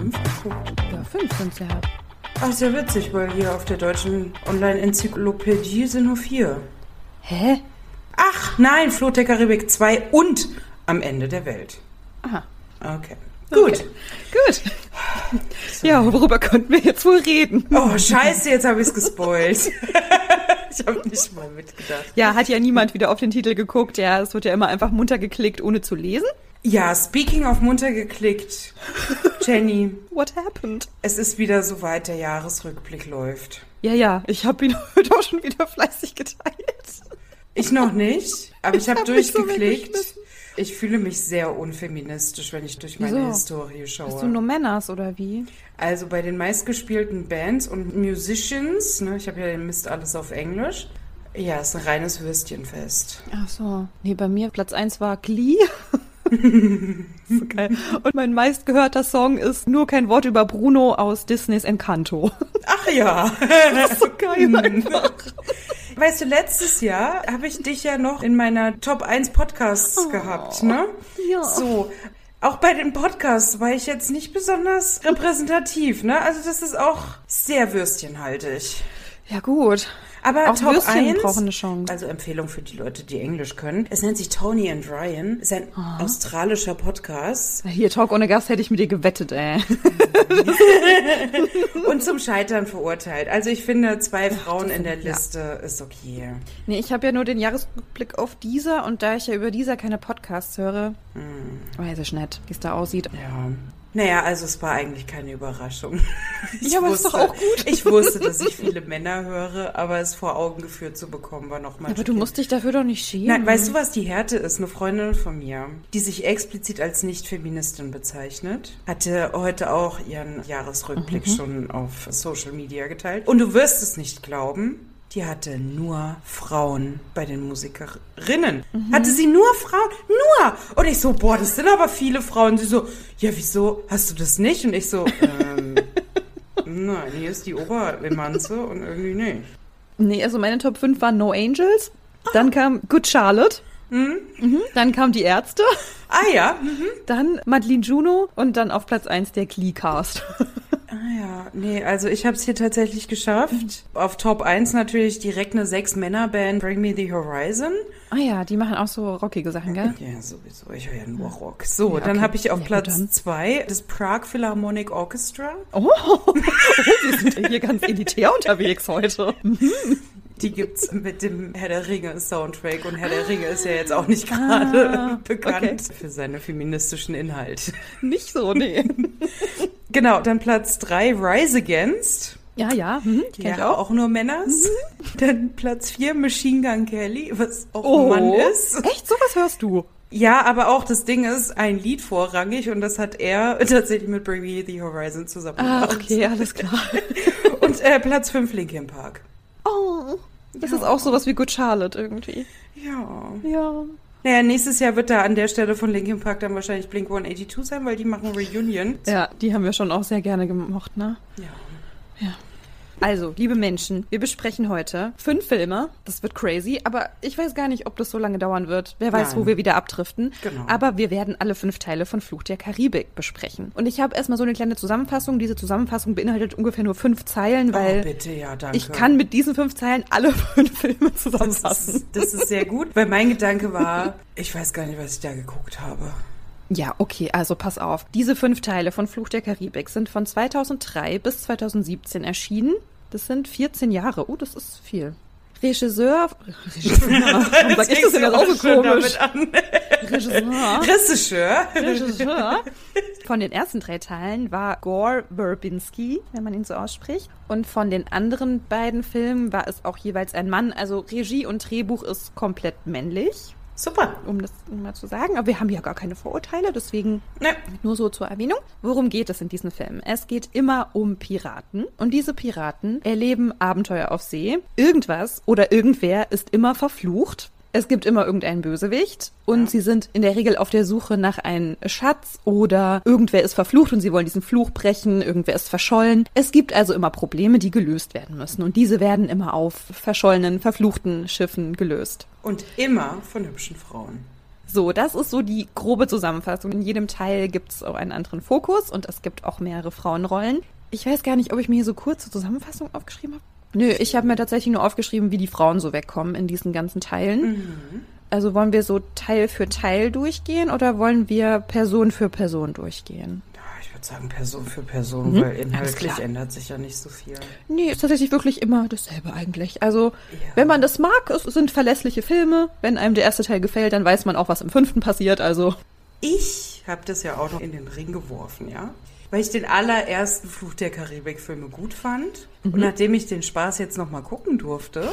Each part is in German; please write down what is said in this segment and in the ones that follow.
fünf geguckt? Ja, fünf sind's ja. Ach, sehr witzig, weil hier auf der deutschen Online-Enzyklopädie sind nur vier. Hä? Ach, nein, Fluch der Karibik 2 und am Ende der Welt. Aha. Okay. Gut. Gut. Ja, worüber könnten wir jetzt wohl reden? Oh, scheiße, jetzt habe ich es gespoilt. ich habe nicht mal mitgedacht. Ja, hat ja niemand wieder auf den Titel geguckt. Ja, es wird ja immer einfach munter geklickt, ohne zu lesen. Ja, speaking of munter geklickt. Jenny, What happened? es ist wieder soweit, der Jahresrückblick läuft. Ja, ja, ich habe ihn heute auch schon wieder fleißig geteilt. Ich noch nicht, aber ich, Ich habe hab so durchgeklickt. weggeschmissen. ich fühle mich sehr unfeministisch, wenn ich durch meine Wieso? Historie Hast du schaue. nur Männers oder wie? Also bei den meistgespielten Bands und Musicians, ne, ich habe ja den Mist alles auf Englisch. Ja, ist ein reines Würstchenfest. Ach so. Nee, bei mir Platz 1 war Glee. so geil. Und mein meistgehörter Song ist Nur kein Wort über Bruno aus Disneys Encanto. Ach ja. Das ist so geil einfach. Weißt du, letztes Jahr habe ich dich ja noch in meiner Top 1 Podcasts gehabt, ne? ja. So. Auch bei den Podcasts war ich jetzt nicht besonders repräsentativ, ne? Also das ist auch sehr würstchenhaltig. Ja, gut. Aber Auch Top Würstchen 1, brauchen eine Chance. also Empfehlung für die Leute, die Englisch können. Es nennt sich Tony and Ryan, ist ein australischer Podcast Hier, Talk ohne Gast hätte ich mit dir gewettet, ey. und zum Scheitern verurteilt. Also ich finde, zwei Frauen in der Liste ist okay. Nee, ich habe ja nur den Jahresrückblick auf dieser und da ich ja über dieser keine Podcasts höre, weiß ich nicht, wie es da aussieht. Ja. Naja, also es war eigentlich keine Überraschung. Ich Ja, aber ist doch auch gut. Ich wusste, dass ich viele Männer höre, aber es vor Augen geführt zu bekommen, war nochmal Aber du musst dich dafür doch nicht schämen. Nein, weißt du, was die Härte ist? Eine Freundin von mir, die sich explizit als Nicht-Feministin bezeichnet, hatte heute auch ihren Jahresrückblick Mhm. schon auf Social Media geteilt. Und du wirst es nicht glauben, die hatte nur Frauen bei den Musikerinnen. Mhm. Hatte sie nur Frauen? Nur! Und ich so, boah, das sind aber viele Frauen. Sie so, ja, wieso hast du das nicht? Und ich so, ähm, nein, hier ist die Oberemanze und irgendwie nicht. Nee, also meine Top 5 waren No Angels, dann kam Good Charlotte, Mhm. dann kam Die Ärzte, Ah ja, mhm. dann Madeline Juno und dann auf Platz 1 der Glee-Cast. Ah ja, nee, also ich habe es hier tatsächlich geschafft. Auf Top 1 natürlich direkt eine Sechs-Männer-Band, Bring Me the Horizon. ah ja, die machen auch so rockige Sachen, gell? Ja, sowieso, ich höre ja nur Rock. So, Ja, dann okay. habe ich auf Ja, Platz dann. 2 das Prague Philharmonic Orchestra. Oh, oh, wir sind ja hier ganz elitär unterwegs heute. Die gibt's mit dem Herr der Ringe Soundtrack und Herr der Ringe ist ja jetzt auch nicht gerade Ah, bekannt okay. für seine feministischen Inhalte. Nicht so, nee. Genau, dann Platz 3 Rise Against. Ja, ja, mhm, ich Ja, auch. auch nur Männers. Dann Platz 4 Machine Gun Kelly, was auch Oh, ein Mann ist. Echt, sowas hörst du? Ja, aber auch das Ding ist ein Lied vorrangig und das hat er tatsächlich mit Bring Me the Horizon zusammen Ah, gemacht. okay, alles klar. Und äh, Platz 5 Linkin Park. Oh, das ist auch sowas wie Good Charlotte irgendwie. Ja. Ja. Naja, nächstes Jahr wird da an der Stelle von Linkin Park dann wahrscheinlich Blink 182 sein, weil die machen Reunion. Ja, die haben wir schon auch sehr gerne gemocht, ne? Ja. Ja. Also, liebe Menschen, wir besprechen heute fünf Filme. Das wird crazy, aber ich weiß gar nicht, ob das so lange dauern wird. Wer weiß, Nein. wo wir wieder abdriften. Genau. Aber wir werden alle fünf Teile von Fluch der Karibik besprechen. Und ich habe erstmal so eine kleine Zusammenfassung. Diese Zusammenfassung beinhaltet ungefähr nur fünf Zeilen, weil oh, bitte, ja, danke. ich kann mit diesen fünf Zeilen alle fünf Filme das zusammenfassen. ist, das ist sehr gut, weil mein Gedanke war, ich weiß gar nicht, was ich da geguckt habe. Ja, okay, also pass auf. Diese fünf Teile von Fluch der Karibik sind von 2003 bis 2017 erschienen. Das sind 14 Jahre. Oh, das ist viel. Regisseur. Regisseur. Warum sag ich das denn auch so komisch? Regisseur. Regisseur. Regisseur. Von den ersten drei Teilen war Gore Verbinski, wenn man ihn so ausspricht. Und von den anderen beiden Filmen war es auch jeweils ein Mann. Also Regie und Drehbuch ist komplett männlich, Super. um das mal zu sagen. Aber wir haben ja gar keine Vorurteile, deswegen Ne. nur so zur Erwähnung. Worum geht es in diesen Filmen? Es geht immer um Piraten. Und diese Piraten erleben Abenteuer auf See. Irgendwas oder irgendwer ist immer verflucht. Es gibt immer irgendeinen Bösewicht und sie sind in der Regel auf der Suche nach einem Schatz oder irgendwer ist verflucht und sie wollen diesen Fluch brechen, irgendwer ist verschollen. Es gibt also immer Probleme, die gelöst werden müssen und diese werden immer auf verschollenen, verfluchten Schiffen gelöst. Und immer von hübschen Frauen. So, das ist so die grobe Zusammenfassung. In jedem Teil gibt es auch einen anderen Fokus und es gibt auch mehrere Frauenrollen. Ich weiß gar nicht, ob ich mir hier so kurze Zusammenfassung aufgeschrieben habe. Nö, ich habe mir tatsächlich nur aufgeschrieben, wie die Frauen so wegkommen in diesen ganzen Teilen. Mhm. Also wollen wir so Teil für Teil durchgehen oder wollen wir Person für Person durchgehen? Ja, Ich würde sagen Person für Person, Mhm, weil inhaltlich ändert sich ja nicht so viel. Nee, ist tatsächlich wirklich immer dasselbe eigentlich. Also, Ja. wenn man das mag, es sind verlässliche Filme. Wenn einem der erste Teil gefällt, dann weiß man auch, was im fünften passiert. Also, Ich habe das ja auch noch in den Ring geworfen, ja. Weil ich den allerersten Fluch der Karibik-Filme gut fand. Mhm. Und nachdem ich den Spaß jetzt nochmal gucken durfte,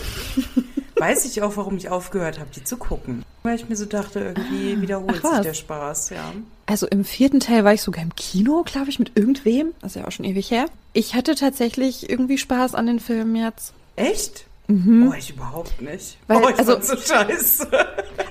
weiß ich auch, warum ich aufgehört habe, die zu gucken. Weil ich mir so dachte, irgendwie wiederholt Ach, was? sich der Spaß, ja. also im vierten Teil war ich sogar im Kino, glaube ich, mit irgendwem. Das ist ja auch schon ewig her. Ich hatte tatsächlich irgendwie Spaß an den Filmen jetzt. Echt? Oh, ich überhaupt nicht. Mhm. Weil, oh, ich also- so scheiße.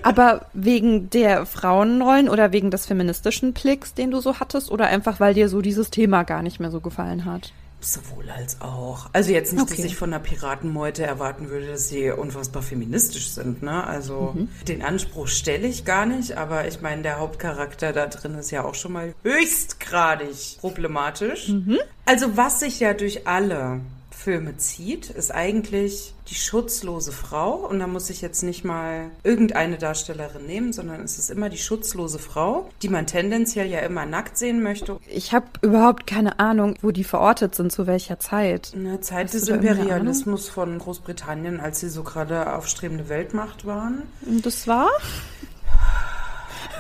Aber wegen der Frauenrollen oder wegen des feministischen Blicks, den du so hattest, oder einfach, weil dir so dieses Thema gar nicht mehr so gefallen hat? Sowohl als auch. Also jetzt nicht, Okay. dass ich von einer Piratenmeute erwarten würde, dass sie unfassbar feministisch sind. Ne? Also Mhm. den Anspruch stelle ich gar nicht, aber ich meine, der Hauptcharakter da drin ist ja auch schon mal höchstgradig problematisch. Mhm. Also was sich ja durch alle Filme zieht, ist eigentlich die schutzlose Frau. Und da muss ich jetzt nicht mal irgendeine Darstellerin nehmen, sondern es ist immer die schutzlose Frau, die man tendenziell ja immer nackt sehen möchte. Ich habe überhaupt keine Ahnung, wo die verortet sind, zu welcher Zeit. In der Zeit Hast des Imperialismus von Großbritannien, als sie so gerade aufstrebende Weltmacht waren. Und das war?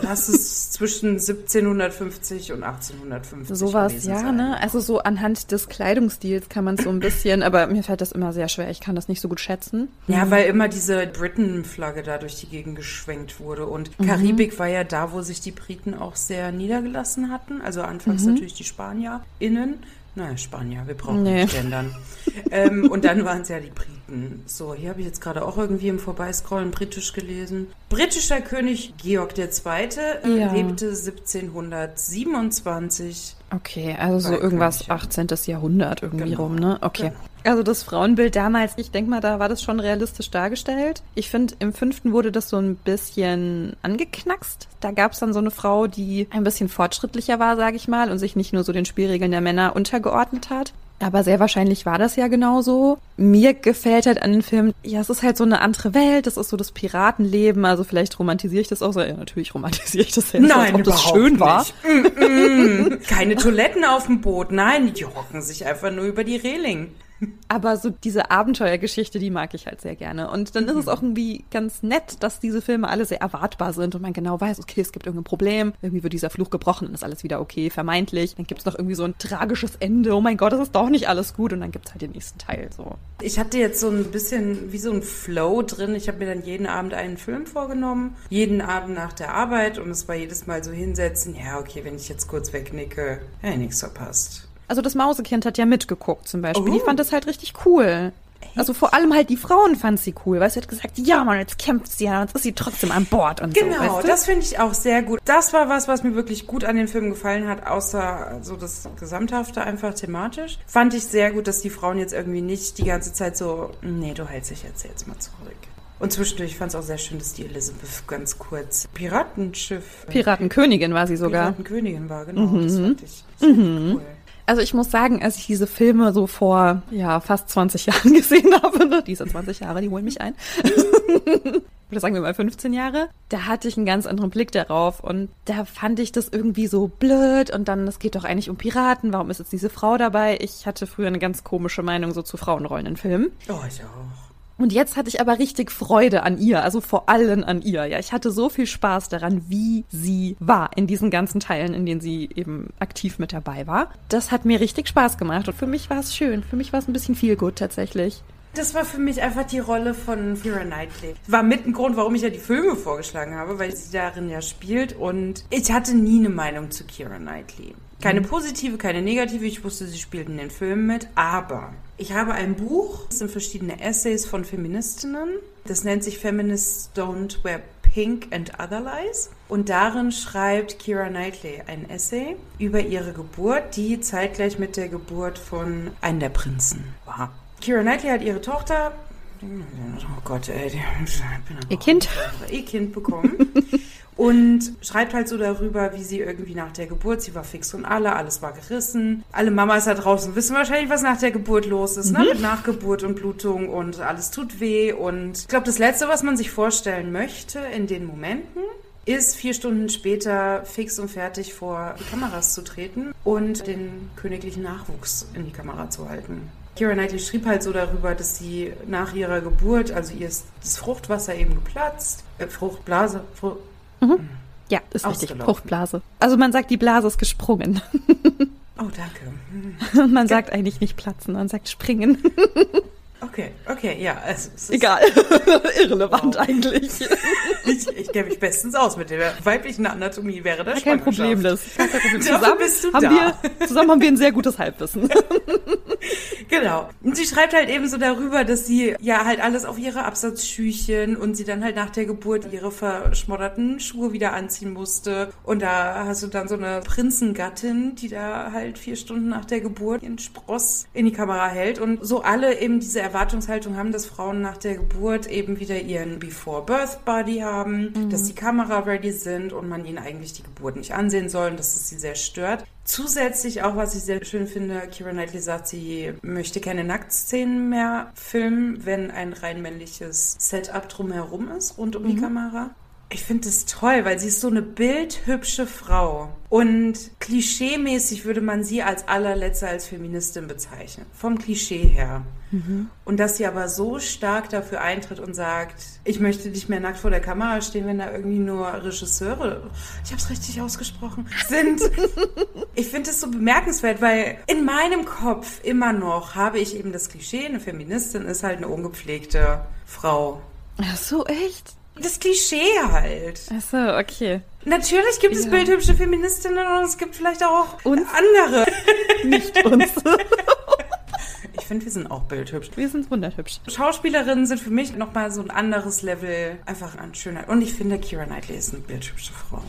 Das ist zwischen 1750 und 1850. Sowas, ja, sein. ne? Also so anhand des Kleidungsstils kann man so ein bisschen, aber mir fällt das immer sehr schwer. Ich kann das nicht so gut schätzen. Ja, weil immer diese Britain-Flagge da durch die Gegend geschwenkt wurde. Und Mhm. Karibik war ja da, wo sich die Briten auch sehr niedergelassen hatten. Also anfangs Mhm. natürlich die SpanierInnen. Naja, Spanier, wir brauchen Nee. nicht gendern. ähm, und dann waren es ja die Briten. So, hier habe ich jetzt gerade auch irgendwie im Vorbeiscrollen britisch gelesen. Britischer König Georg II. Äh, Ja. lebte 1727. Okay, also so irgendwas König, ja. 18. Jahrhundert irgendwie Genau. rum, ne? Okay. Also das Frauenbild damals, ich denke mal, da war das schon realistisch dargestellt. Ich finde, im fünften wurde das so ein bisschen angeknackst. Da gab es dann so eine Frau, die ein bisschen fortschrittlicher war, sage ich mal, und sich nicht nur so den Spielregeln der Männer untergeordnet hat. Aber sehr wahrscheinlich war das ja genauso. Mir gefällt halt an den Filmen, ja, es ist halt so eine andere Welt, das ist so das Piratenleben, also vielleicht romantisiere ich das auch so. Ja, natürlich romantisiere ich das jetzt, als ob das schön war. nicht. Mm, mm. Keine Toiletten auf dem Boot. Nein, die hocken sich einfach nur über die Reling. Aber so diese Abenteuergeschichte, die mag ich halt sehr gerne. Und dann ist es auch irgendwie ganz nett, dass diese Filme alle sehr erwartbar sind und man genau weiß, okay, es gibt irgendein Problem, irgendwie wird dieser Fluch gebrochen und ist alles wieder okay, vermeintlich. Dann gibt's noch irgendwie so ein tragisches Ende, oh mein Gott, es ist doch nicht alles gut und dann gibt's halt den nächsten Teil so. Ich hatte jetzt so ein bisschen wie so ein Flow drin. Ich habe mir dann jeden Abend einen Film vorgenommen, jeden Abend nach der Arbeit und es war jedes Mal so hinsetzen, ja, okay, wenn ich jetzt kurz wegnicke, ja, nichts verpasst. Also das Mausekind hat ja mitgeguckt zum Beispiel. Oh. Die fand das halt richtig cool. Also vor allem halt die Frauen fand sie cool, weil sie hat gesagt, ja Mann, jetzt kämpft sie ja, jetzt ist sie trotzdem an Bord und so. Genau, weißt du? das finde ich auch sehr gut. Das war was, was mir wirklich gut an den Film gefallen hat, außer so das Gesamthafte einfach thematisch. Fand ich sehr gut, dass die Frauen jetzt irgendwie nicht die ganze Zeit so, nee, du hältst dich jetzt, jetzt mal zurück. Und zwischendurch fand es auch sehr schön, dass die Elizabeth ganz kurz Piratenschiff. Piratenkönigin war sie sogar. Piratenkönigin war, genau. Das fand ich sehr cool. Also ich muss sagen, als ich diese Filme so vor ja fast 20 Jahren gesehen habe, ne, diese 20 Jahre, die holen mich ein. Oder sagen wir mal 15 Jahre, da hatte ich einen ganz anderen Blick darauf und da fand ich das irgendwie so blöd und dann, es geht doch eigentlich um Piraten, warum ist jetzt diese Frau dabei? Ich hatte früher eine ganz komische Meinung so zu Frauenrollen in Filmen. Oh, ich auch. Und jetzt hatte ich aber richtig Freude an ihr, also vor allem an ihr. Ja, ich hatte so viel Spaß daran, wie sie war in diesen ganzen Teilen, in denen sie eben aktiv mit dabei war. Das hat mir richtig Spaß gemacht und für mich war es schön. Für mich war es ein bisschen viel gut tatsächlich. Das war für mich einfach die Rolle von Keira Knightley. War mit ein Grund, warum ich ja die Filme vorgeschlagen habe, weil sie darin ja spielt. Und ich hatte nie eine Meinung zu Keira Knightley. Keine positive, keine negative. Ich wusste, sie spielt in den Filmen mit. Aber ich habe ein Buch, das sind verschiedene Essays von Feministinnen. Das nennt sich Feminists Don't Wear Pink and Other Lies. Und darin schreibt Keira Knightley ein Essay über ihre Geburt, die zeitgleich mit der Geburt von einem der Prinzen war. Keira Knightley hat ihre Tochter, oh Gott, ey, ich bin Ihr Kind? ihr Kind bekommen. und schreibt halt so darüber, wie sie irgendwie nach der Geburt, sie war fix und alle, alles war gerissen. Alle Mamas da draußen wissen wahrscheinlich, was nach der Geburt los ist, ne? mhm. ne? Mit Nachgeburt und Blutung und alles tut weh. Und ich glaube, das Letzte, was man sich vorstellen möchte in den Momenten, ist vier Stunden später fix und fertig vor die Kameras zu treten und den königlichen Nachwuchs in die Kamera zu halten. Kira Knightley schrieb halt so darüber, dass sie nach ihrer Geburt, also ihr ist das Fruchtwasser eben geplatzt, äh, Fruchtblase, Frucht, mhm. ja, ist richtig, Fruchtblase. Also man sagt, die Blase ist gesprungen. Oh, danke. man sagt eigentlich nicht platzen, man sagt springen. Okay, okay, ja. Es, es Egal. Irrelevant wow. eigentlich. ich, ich kenne mich bestens aus mit der weiblichen Anatomie wäre das Kein Problem, das. Kein Problem. Zusammen, bist du haben da. Wir, zusammen haben wir ein sehr gutes Halbwissen. genau. Und sie schreibt halt eben so darüber, dass sie ja halt alles auf ihre Absatzschüchen und sie dann halt nach der Geburt ihre verschmodderten Schuhe wieder anziehen musste. Und da hast du dann so eine Prinzengattin, die da halt vier Stunden nach der Geburt ihren Spross in die Kamera hält und so alle eben diese Erwartungshaltung haben, dass Frauen nach der Geburt eben wieder ihren Before-Birth-Body haben, mhm. dass die Kamera ready sind und man ihnen eigentlich die Geburt nicht ansehen soll und dass es sie sehr stört. Zusätzlich auch, was ich sehr schön finde, Kira Knightley sagt, sie möchte keine Nacktszenen mehr filmen, wenn ein rein männliches Setup drumherum ist, rund um mhm. die Kamera. Ich finde es toll, weil sie ist so eine bildhübsche Frau. Und klischeemäßig würde man sie als allerletzte als Feministin bezeichnen. Vom Klischee her. Mhm. Und dass sie aber so stark dafür eintritt und sagt, ich möchte nicht mehr nackt vor der Kamera stehen, wenn da irgendwie nur Regisseure, ich habe es richtig ausgesprochen, sind. ich finde es so bemerkenswert, weil in meinem Kopf immer noch habe ich eben das Klischee, eine Feministin ist halt eine ungepflegte Frau. Ach so, echt? Das Klischee halt. Ach so, okay. Natürlich gibt ja. es bildhübsche Feministinnen und es gibt vielleicht auch uns? andere. Nicht uns. Ich finde, wir sind auch bildhübsch. Wir sind wunderhübsch. Schauspielerinnen sind für mich nochmal so ein anderes Level einfach an Schönheit. Und ich finde, Kira Knightley ist eine bildhübsche Frau.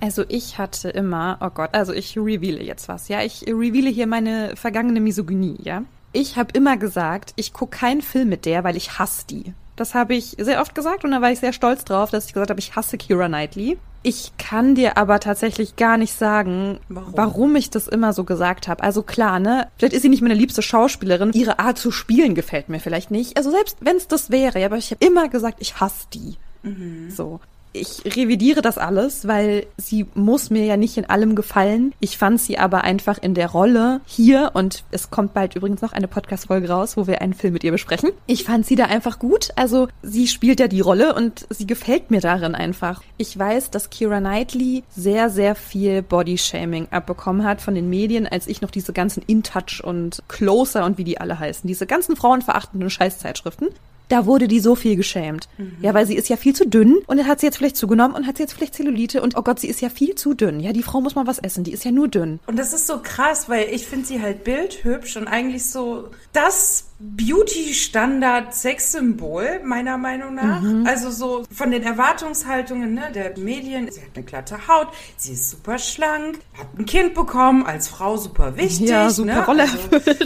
Also ich hatte immer, oh Gott, also ich reveale jetzt was, ja. Ich reveale hier meine vergangene Misogynie, ja. Ich habe immer gesagt, ich gucke keinen Film mit der, weil ich hasse die. Das habe ich sehr oft gesagt und da war ich sehr stolz drauf, dass ich gesagt habe, ich hasse Kira Knightley. Ich kann dir aber tatsächlich gar nicht sagen, warum, warum ich das immer so gesagt habe. Also klar, ne? Vielleicht ist sie nicht meine liebste Schauspielerin. Ihre Art zu spielen gefällt mir vielleicht nicht. Also selbst wenn es das wäre, aber ich habe immer gesagt, ich hasse die. Mhm. So ich revidiere das alles, weil sie muss mir ja nicht in allem gefallen. Ich fand sie aber einfach in der Rolle hier und es kommt bald übrigens noch eine Podcast-Folge raus, wo wir einen Film mit ihr besprechen. Ich fand sie da einfach gut. Also sie spielt ja die Rolle und sie gefällt mir darin einfach. Ich weiß, dass Kira Knightley sehr, sehr viel Bodyshaming abbekommen hat von den Medien, als ich noch diese ganzen In-Touch und Closer und wie die alle heißen, diese ganzen frauenverachtenden Scheißzeitschriften da wurde die so viel geschämt. Mhm. Ja, weil sie ist ja viel zu dünn und dann hat sie jetzt vielleicht zugenommen und hat sie jetzt vielleicht Zellulite und oh Gott, sie ist ja viel zu dünn. Ja, die Frau muss mal was essen, die ist ja nur dünn. Und das ist so krass, weil ich finde sie halt bildhübsch und eigentlich so das Beauty-Standard-Sexsymbol, meiner Meinung nach. Mhm. Also so von den Erwartungshaltungen ne, der Medien. Sie hat eine glatte Haut, sie ist super schlank, hat ein Kind bekommen, als Frau super wichtig. Ja, super ne? Rolle also,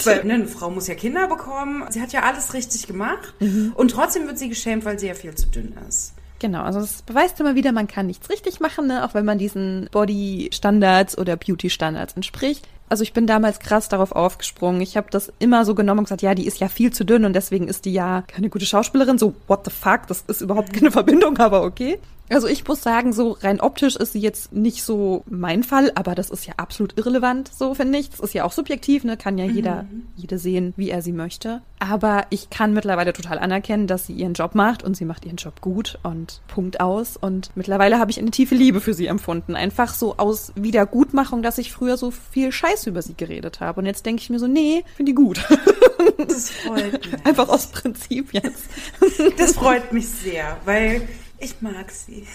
weil, ne, eine Frau muss ja Kinder bekommen. Sie hat ja alles richtig gemacht. Mhm. Und trotzdem wird sie geschämt, weil sie ja viel zu dünn ist. Genau, also das beweist immer wieder, man kann nichts richtig machen, ne? auch wenn man diesen Body-Standards oder Beauty-Standards entspricht. Also ich bin damals krass darauf aufgesprungen. Ich habe das immer so genommen und gesagt, ja, die ist ja viel zu dünn und deswegen ist die ja keine gute Schauspielerin. So, what the fuck, das ist überhaupt keine Verbindung, aber okay. Also ich muss sagen, so rein optisch ist sie jetzt nicht so mein Fall, aber das ist ja absolut irrelevant, so finde ich. Das ist ja auch subjektiv, ne? Kann ja jeder, mhm. jede sehen, wie er sie möchte. Aber ich kann mittlerweile total anerkennen, dass sie ihren Job macht und sie macht ihren Job gut und Punkt aus. Und mittlerweile habe ich eine tiefe Liebe für sie empfunden. Einfach so aus Wiedergutmachung, dass ich früher so viel Scheiß über sie geredet habe. Und jetzt denke ich mir so, nee, finde die gut. Das freut mich. Einfach aus Prinzip jetzt. Das freut mich sehr, weil ich mag sie.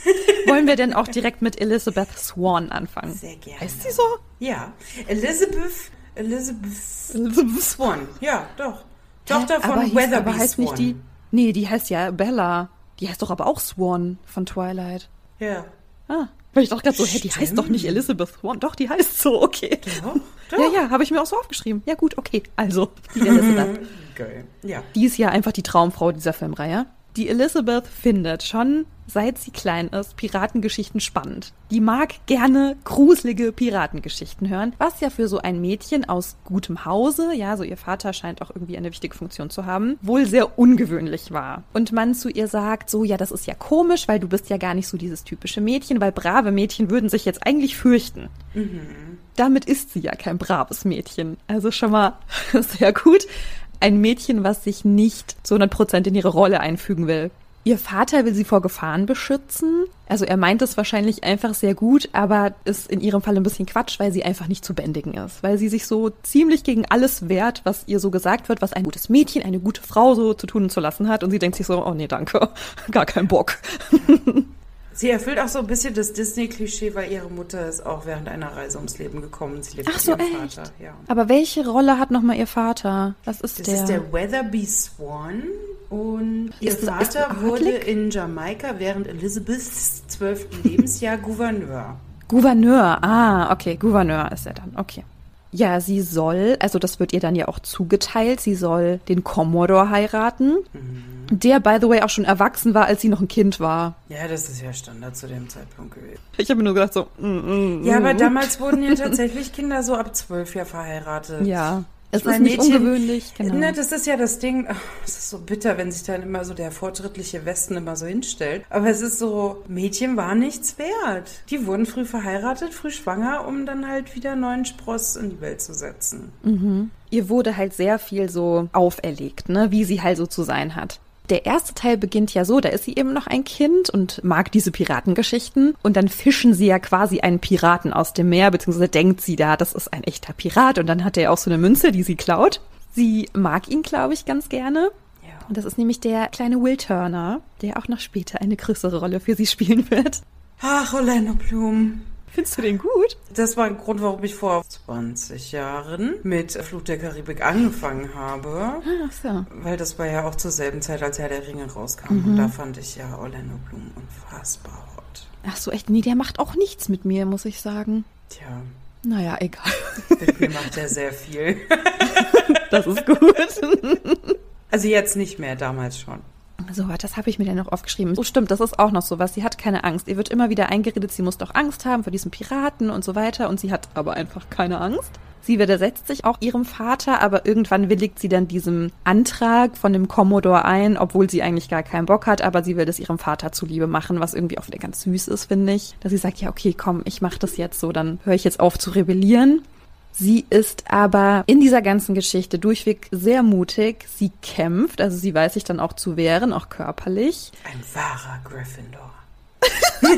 Wollen wir denn auch direkt mit Elizabeth Swan anfangen? Sehr gerne. Heißt sie so? Ja. Elizabeth, Elizabeth, Elizabeth Swan. Ja, doch. Tochter von aber Weatherby aber heißt Swan. Nicht die, nee, die heißt ja Bella. Die heißt doch aber auch Swan von Twilight. Ja. Ah. Weil ich doch gerade so, hä, die heißt doch nicht Elizabeth Swan. Doch, die heißt so, okay. Doch, doch. Ja, ja, habe ich mir auch so aufgeschrieben. Ja, gut, okay. Also, die Elizabeth. Geil. Ja. Die ist ja einfach die Traumfrau dieser Filmreihe Die Elizabeth findet schon seit sie klein ist, Piratengeschichten spannend. Die mag gerne gruselige Piratengeschichten hören, was ja für so ein Mädchen aus gutem Hause, ja, so ihr Vater scheint auch irgendwie eine wichtige Funktion zu haben, wohl sehr ungewöhnlich war. Und man zu ihr sagt, so, ja, das ist ja komisch, weil du bist ja gar nicht so dieses typische Mädchen, weil brave Mädchen würden sich jetzt eigentlich fürchten. Mhm. Damit ist sie ja kein braves Mädchen. Also schon mal sehr gut ein Mädchen, was sich nicht zu 100% in ihre Rolle einfügen will. Ihr Vater will sie vor Gefahren beschützen. Also er meint es wahrscheinlich einfach sehr gut, aber ist in ihrem Fall ein bisschen Quatsch, weil sie einfach nicht zu bändigen ist. Weil sie sich so ziemlich gegen alles wehrt, was ihr so gesagt wird, was ein gutes Mädchen, eine gute Frau so zu tun und zu lassen hat. Und sie denkt sich so, oh nee, danke, gar keinen Bock. Sie erfüllt auch so ein bisschen das Disney-Klischee, weil ihre Mutter ist auch während einer Reise ums Leben gekommen. Sie lebt Ach so, mit ihrem echt? Vater. Ja. Aber welche Rolle hat nochmal ihr Vater? Was ist das der? Das ist der Weatherby Swan. Und ihr ist, Vater ist wurde in Jamaika während Elizabeths zwölften Lebensjahr Gouverneur. Gouverneur, ah, okay, Gouverneur ist er dann, okay. Ja, sie soll, also das wird ihr dann ja auch zugeteilt, sie soll den Commodore heiraten, mhm. der, by the way, auch schon erwachsen war, als sie noch ein Kind war. Ja, das ist ja Standard zu dem Zeitpunkt gewesen. Ich habe mir nur gedacht so, mm, mm, Ja, aber mm. damals wurden ja tatsächlich Kinder so ab zwölf Jahr verheiratet. Ja. Es ist nicht Mädchen, ungewöhnlich, genau. Ne, das ist ja das Ding, es ist so bitter, wenn sich dann immer so der fortschrittliche Westen immer so hinstellt. Aber es ist so, Mädchen waren nichts wert. Die wurden früh verheiratet, früh schwanger, um dann halt wieder neuen Spross in die Welt zu setzen. Mhm. Ihr wurde halt sehr viel so auferlegt, ne, wie sie halt so zu sein hat der erste Teil beginnt ja so, da ist sie eben noch ein Kind und mag diese Piratengeschichten und dann fischen sie ja quasi einen Piraten aus dem Meer, beziehungsweise denkt sie da, das ist ein echter Pirat und dann hat er auch so eine Münze, die sie klaut. Sie mag ihn, glaube ich, ganz gerne. Ja. Und das ist nämlich der kleine Will Turner, der auch noch später eine größere Rolle für sie spielen wird. Ach, Orlando Bloom. Findest du den gut? Das war ein Grund, warum ich vor 20 Jahren mit Flut der Karibik angefangen habe. Ach so. Weil das war ja auch zur selben Zeit, als Herr der Ringe rauskam. Mhm. Und da fand ich ja Orlando Bloom unfassbar hot. Ach so, echt? Nee, der macht auch nichts mit mir, muss ich sagen. Tja. Naja, egal. Mit mir macht er sehr viel. das ist gut. Also jetzt nicht mehr, damals schon. So, das habe ich mir dann noch aufgeschrieben. So stimmt, das ist auch noch so was. Sie hat keine Angst. Ihr wird immer wieder eingeredet, sie muss doch Angst haben vor diesen Piraten und so weiter. Und sie hat aber einfach keine Angst. Sie widersetzt sich auch ihrem Vater, aber irgendwann willigt sie dann diesem Antrag von dem Commodore ein, obwohl sie eigentlich gar keinen Bock hat, aber sie will es ihrem Vater zuliebe machen, was irgendwie auch wieder ganz süß ist, finde ich. Dass sie sagt, ja, okay, komm, ich mache das jetzt so, dann höre ich jetzt auf zu rebellieren. Sie ist aber in dieser ganzen Geschichte durchweg sehr mutig. Sie kämpft, also sie weiß sich dann auch zu wehren, auch körperlich. Ein wahrer Gryffindor.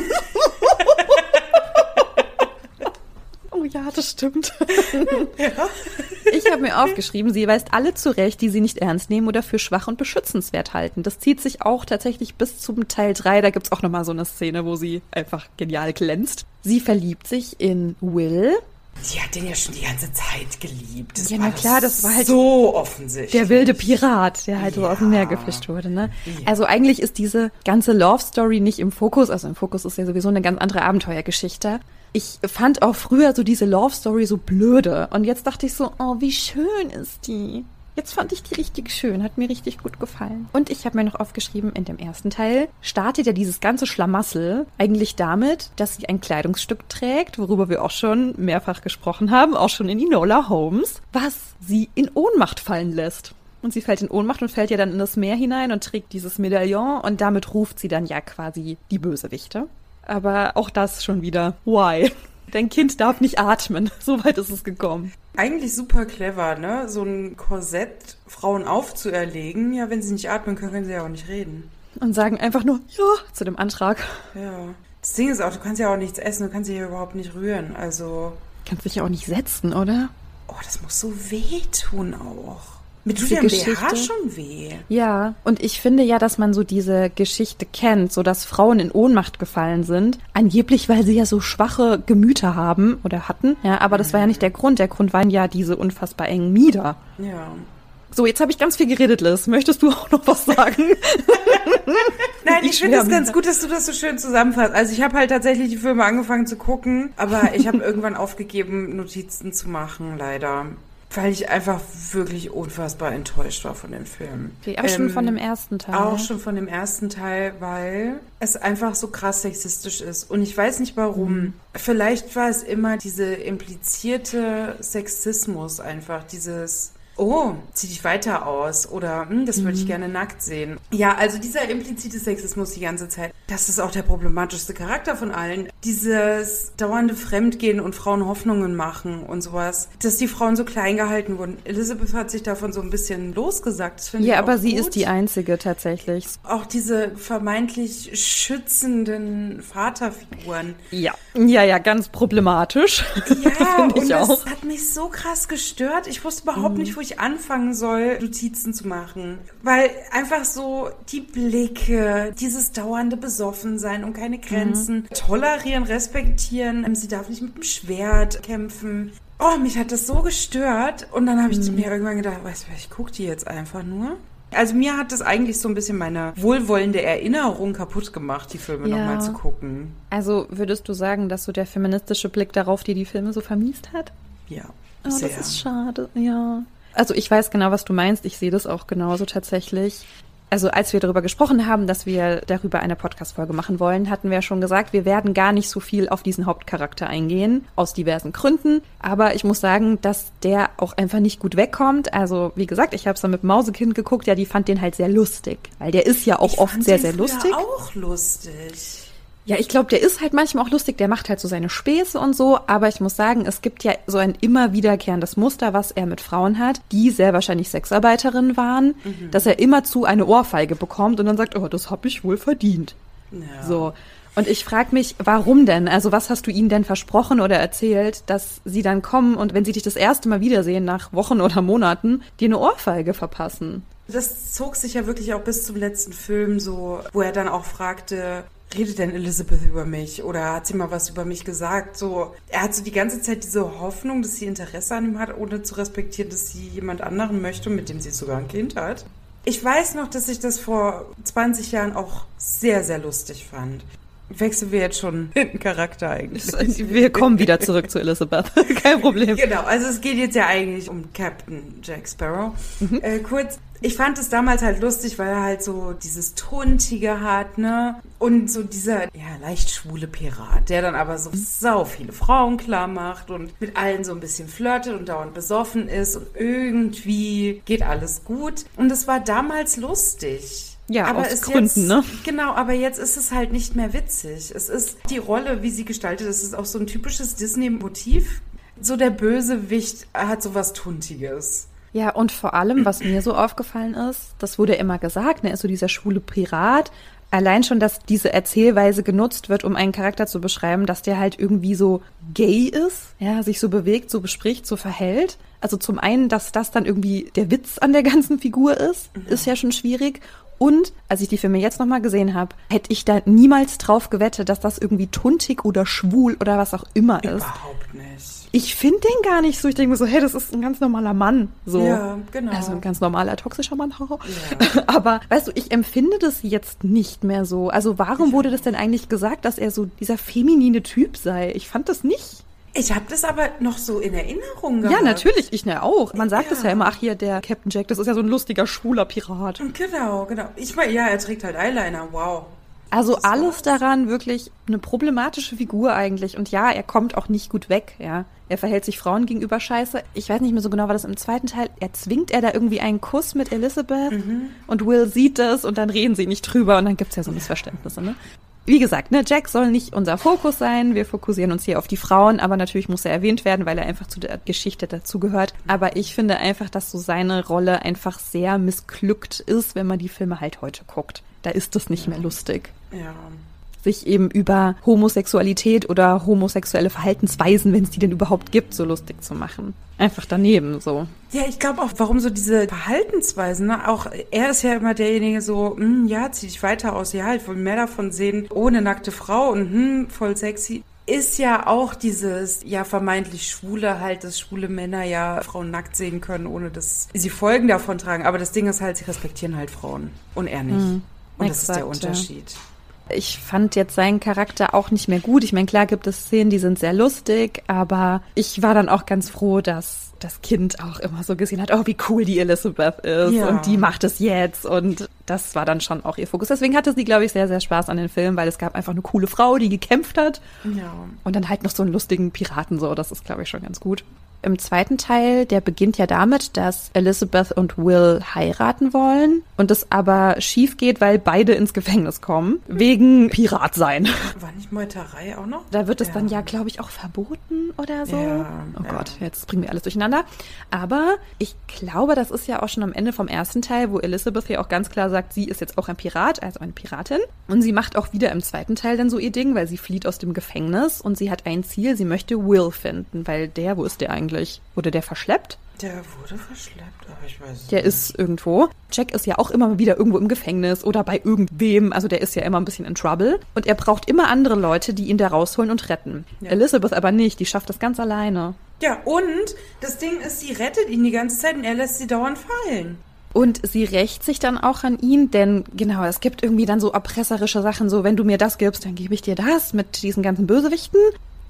oh ja, das stimmt. Ja. Ich habe mir aufgeschrieben, sie weist alle zurecht, die sie nicht ernst nehmen oder für schwach und beschützenswert halten. Das zieht sich auch tatsächlich bis zum Teil 3. Da gibt's auch nochmal so eine Szene, wo sie einfach genial glänzt. Sie verliebt sich in Will, Sie hat den ja schon die ganze Zeit geliebt. Das ja, na klar, das war halt so offensichtlich. Der wilde Pirat, der halt ja. so aus dem Meer gefischt wurde, ne? Ja. Also eigentlich ist diese ganze Love Story nicht im Fokus, also im Fokus ist ja sowieso eine ganz andere Abenteuergeschichte. Ich fand auch früher so diese Love Story so blöde und jetzt dachte ich so, oh, wie schön ist die. Jetzt fand ich die richtig schön, hat mir richtig gut gefallen. Und ich habe mir noch aufgeschrieben, in dem ersten Teil startet ja dieses ganze Schlamassel eigentlich damit, dass sie ein Kleidungsstück trägt, worüber wir auch schon mehrfach gesprochen haben, auch schon in Enola Holmes, was sie in Ohnmacht fallen lässt. Und sie fällt in Ohnmacht und fällt ja dann in das Meer hinein und trägt dieses Medaillon und damit ruft sie dann ja quasi die Bösewichte. Aber auch das schon wieder. Why? Dein Kind darf nicht atmen. So weit ist es gekommen. Eigentlich super clever, ne? So ein Korsett Frauen aufzuerlegen. Ja, wenn sie nicht atmen können, können sie ja auch nicht reden. Und sagen einfach nur Ja zu dem Antrag. Ja. Das Ding ist auch, du kannst ja auch nichts essen, du kannst dich ja überhaupt nicht rühren. Also. Kannst dich ja auch nicht setzen, oder? Oh, das muss so wehtun auch. Mit tut ja BH schon weh. Ja, und ich finde ja, dass man so diese Geschichte kennt, so dass Frauen in Ohnmacht gefallen sind. Angeblich, weil sie ja so schwache Gemüter haben oder hatten. Ja, aber das war ja nicht der Grund. Der Grund waren ja diese unfassbar engen Mieder. Ja. So, jetzt habe ich ganz viel geredet, Liz. Möchtest du auch noch was sagen? Nein, ich finde es ganz gut, dass du das so schön zusammenfasst. Also ich habe halt tatsächlich die Filme angefangen zu gucken, aber ich habe irgendwann aufgegeben, Notizen zu machen, leider. Weil ich einfach wirklich unfassbar enttäuscht war von dem Film. Okay, aber schon von dem ersten Teil. Auch schon von dem ersten Teil, weil es einfach so krass sexistisch ist. Und ich weiß nicht warum. Mhm. Vielleicht war es immer diese implizierte Sexismus einfach, dieses oh, zieh dich weiter aus oder hm, das würde ich gerne nackt sehen. Ja, also dieser implizite Sexismus die ganze Zeit, das ist auch der problematischste Charakter von allen. Dieses dauernde Fremdgehen und Frauen Hoffnungen machen und sowas, dass die Frauen so klein gehalten wurden. Elizabeth hat sich davon so ein bisschen losgesagt. Das ja, aber sie gut. ist die einzige tatsächlich. Auch diese vermeintlich schützenden Vaterfiguren. Ja. Ja, ja, ganz problematisch. Ja, und das auch. hat mich so krass gestört. Ich wusste überhaupt nicht, wo ich anfangen soll, Notizen zu machen. Weil einfach so die Blicke, dieses dauernde Besoffensein und keine Grenzen, tolerieren, respektieren. Ähm, Sie darf nicht mit dem Schwert kämpfen. Oh, mich hat das so gestört. Und dann habe ich mir irgendwann gedacht, weißt du, ich gucke die jetzt einfach nur. Also mir hat das eigentlich so ein bisschen meine wohlwollende Erinnerung kaputt gemacht, die Filme Ja. nochmal zu gucken. Also würdest du sagen, dass so der feministische Blick darauf dir die Filme so vermiest hat? Ja, Oh, sehr. das ist schade, ja. Also ich weiß genau, was du meinst. Ich sehe das auch genauso tatsächlich. Also als wir darüber gesprochen haben, dass wir darüber eine Podcast-Folge machen wollen, hatten wir schon gesagt, wir werden gar nicht so viel auf diesen Hauptcharakter eingehen, aus diversen Gründen. Aber ich muss sagen, dass der auch einfach nicht gut wegkommt. Also wie gesagt, ich habe es dann mit Mausekind geguckt, ja, die fand den halt sehr lustig. Weil der ist ja auch Ich oft sehr, sehr lustig. auch lustig. Ja, ich glaube, der ist halt manchmal auch lustig, der macht halt so seine Späße und so, aber ich muss sagen, es gibt ja so ein immer wiederkehrendes Muster, was er mit Frauen hat, die sehr wahrscheinlich Sexarbeiterinnen waren, dass er immerzu eine Ohrfeige bekommt und dann sagt, oh, das hab ich wohl verdient. Ja. So. Und ich frage mich, warum denn? Also was hast du ihnen denn versprochen oder erzählt, dass sie dann kommen und wenn sie dich das erste Mal wiedersehen, nach Wochen oder Monaten, dir eine Ohrfeige verpassen? Das zog sich ja wirklich auch bis zum letzten Film so, wo er dann auch fragte, redet denn Elizabeth über mich oder hat sie mal was über mich gesagt? So, er hat so die ganze Zeit diese Hoffnung, dass sie Interesse an ihm hat, ohne zu respektieren, dass sie jemand anderen möchte, mit dem sie sogar ein Kind hat. Ich weiß noch, dass ich das vor 20 Jahren auch sehr, sehr lustig fand. Wechseln wir jetzt schon in den Charakter eigentlich. Wir kommen wieder zurück zu Elizabeth. Kein Problem. Genau, also es geht jetzt ja eigentlich um Captain Jack Sparrow. Äh, kurz, ich fand es damals halt lustig, weil er halt so dieses Tuntige hat, ne? Und so dieser, ja, leicht schwule Pirat, der dann aber so sau viele Frauen klar macht und mit allen so ein bisschen flirtet und dauernd besoffen ist und irgendwie geht alles gut. Und es war damals lustig. Ja, aber aus ist Gründen, jetzt, ne? Genau, aber jetzt ist es halt nicht mehr witzig. Es ist die Rolle, wie sie gestaltet ist, ist auch so ein typisches Disney-Motiv. So der Bösewicht hat so was Tuntiges. Ja, und vor allem, was mir so aufgefallen ist, das wurde immer gesagt, ne, ist so dieser schwule Pirat. Allein schon, dass diese Erzählweise genutzt wird, um einen Charakter zu beschreiben, dass der halt irgendwie so gay ist, ja, sich so bewegt, so bespricht, so verhält. Also zum einen, dass das dann irgendwie der Witz an der ganzen Figur ist, ist ja schon schwierig. Und als ich die Filme jetzt nochmal gesehen habe, hätte ich da niemals drauf gewettet, dass das irgendwie tuntig oder schwul oder was auch immer ist. Überhaupt nicht. Ich finde den gar nicht so. Ich denke mir so, hey, das ist ein ganz normaler Mann. So. Ja, genau. Also ein ganz normaler, toxischer Mann. haha. Aber weißt du, ich empfinde das jetzt nicht mehr so. Also warum wurde das denn eigentlich gesagt, dass er so dieser feminine Typ sei? Ich fand das nicht. Ich habe das aber noch so in Erinnerung Ja, gehabt. natürlich, ich ne auch. Man sagt es Ja. ja immer, ach hier, der Captain Jack, das ist ja so ein lustiger, schwuler Pirat. Genau, genau. Ich meine, ja, er trägt halt Eyeliner. Wow. Also alles daran wirklich eine problematische Figur eigentlich. Und ja, er kommt auch nicht gut weg, ja. Er verhält sich Frauen gegenüber scheiße. Ich weiß nicht mehr so genau, war das im zweiten Teil. Er zwingt er da irgendwie einen Kuss mit Elizabeth und Will sieht das und dann reden sie nicht drüber und dann gibt's ja so Missverständnisse, ne? Wie gesagt, ne, Jack soll nicht unser Fokus sein. Wir fokussieren uns hier auf die Frauen, aber natürlich muss er erwähnt werden, weil er einfach zu der Geschichte dazugehört. Aber ich finde einfach, dass so seine Rolle einfach sehr missglückt ist, wenn man die Filme halt heute guckt. Da ist das nicht mehr lustig Ja. Sich eben über Homosexualität oder homosexuelle Verhaltensweisen, wenn es die denn überhaupt gibt, so lustig zu machen. Einfach daneben so. Ja, ich glaube auch, warum so diese Verhaltensweisen, ne? Auch er ist ja immer derjenige so, hm, ja, zieh dich weiter aus, ja, ich will mehr davon sehen, ohne nackte Frau und hm, voll sexy. Ist ja auch dieses, ja, vermeintlich Schwule halt, dass schwule Männer ja Frauen nackt sehen können, ohne dass sie Folgen davon tragen. Aber das Ding ist halt, sie respektieren halt Frauen und er nicht. und das ist der exakt, ja. Ich fand jetzt seinen Charakter auch nicht mehr gut. Ich meine, klar gibt es Szenen, die sind sehr lustig, aber ich war dann auch ganz froh, dass das Kind auch immer so gesehen hat, oh, wie cool die Elizabeth ist Ja. und die macht es jetzt und das war dann schon auch ihr Fokus. Deswegen hatte sie, glaube ich, sehr, sehr Spaß an den Film, weil es gab einfach eine coole Frau, die gekämpft hat Ja. und dann halt noch so einen lustigen Piraten so. Das ist, glaube ich, schon ganz gut. Im zweiten Teil, der beginnt ja damit, dass Elizabeth und Will heiraten wollen und es aber schief geht, weil beide ins Gefängnis kommen. Wegen Pirat sein. War nicht Meuterei auch noch? Da wird es Ja. dann ja, glaube ich, auch verboten oder so. Ja, oh ja. Gott, jetzt bringen wir alles durcheinander. Aber ich glaube, das ist ja auch schon am Ende vom ersten Teil, wo Elizabeth ja auch ganz klar sagt, sie ist jetzt auch ein Pirat, also eine Piratin. Und sie macht auch wieder im zweiten Teil dann so ihr Ding, weil sie flieht aus dem Gefängnis und sie hat ein Ziel, sie möchte Will finden, weil der, wo ist der eigentlich? Wurde der verschleppt? Der wurde verschleppt, aber ich weiß es Der nicht. ist irgendwo. Jack ist ja auch immer wieder irgendwo im Gefängnis oder bei irgendwem. Also der ist ja immer ein bisschen in Trouble. Und er braucht immer andere Leute, die ihn da rausholen und retten. Ja. Elizabeth aber nicht. Die schafft das ganz alleine. Ja, und das Ding ist, sie rettet ihn die ganze Zeit und er lässt sie dauernd fallen. Und sie rächt sich dann auch an ihn, denn genau, es gibt irgendwie dann so erpresserische Sachen, so wenn du mir das gibst, dann gebe ich dir das mit diesen ganzen Bösewichten.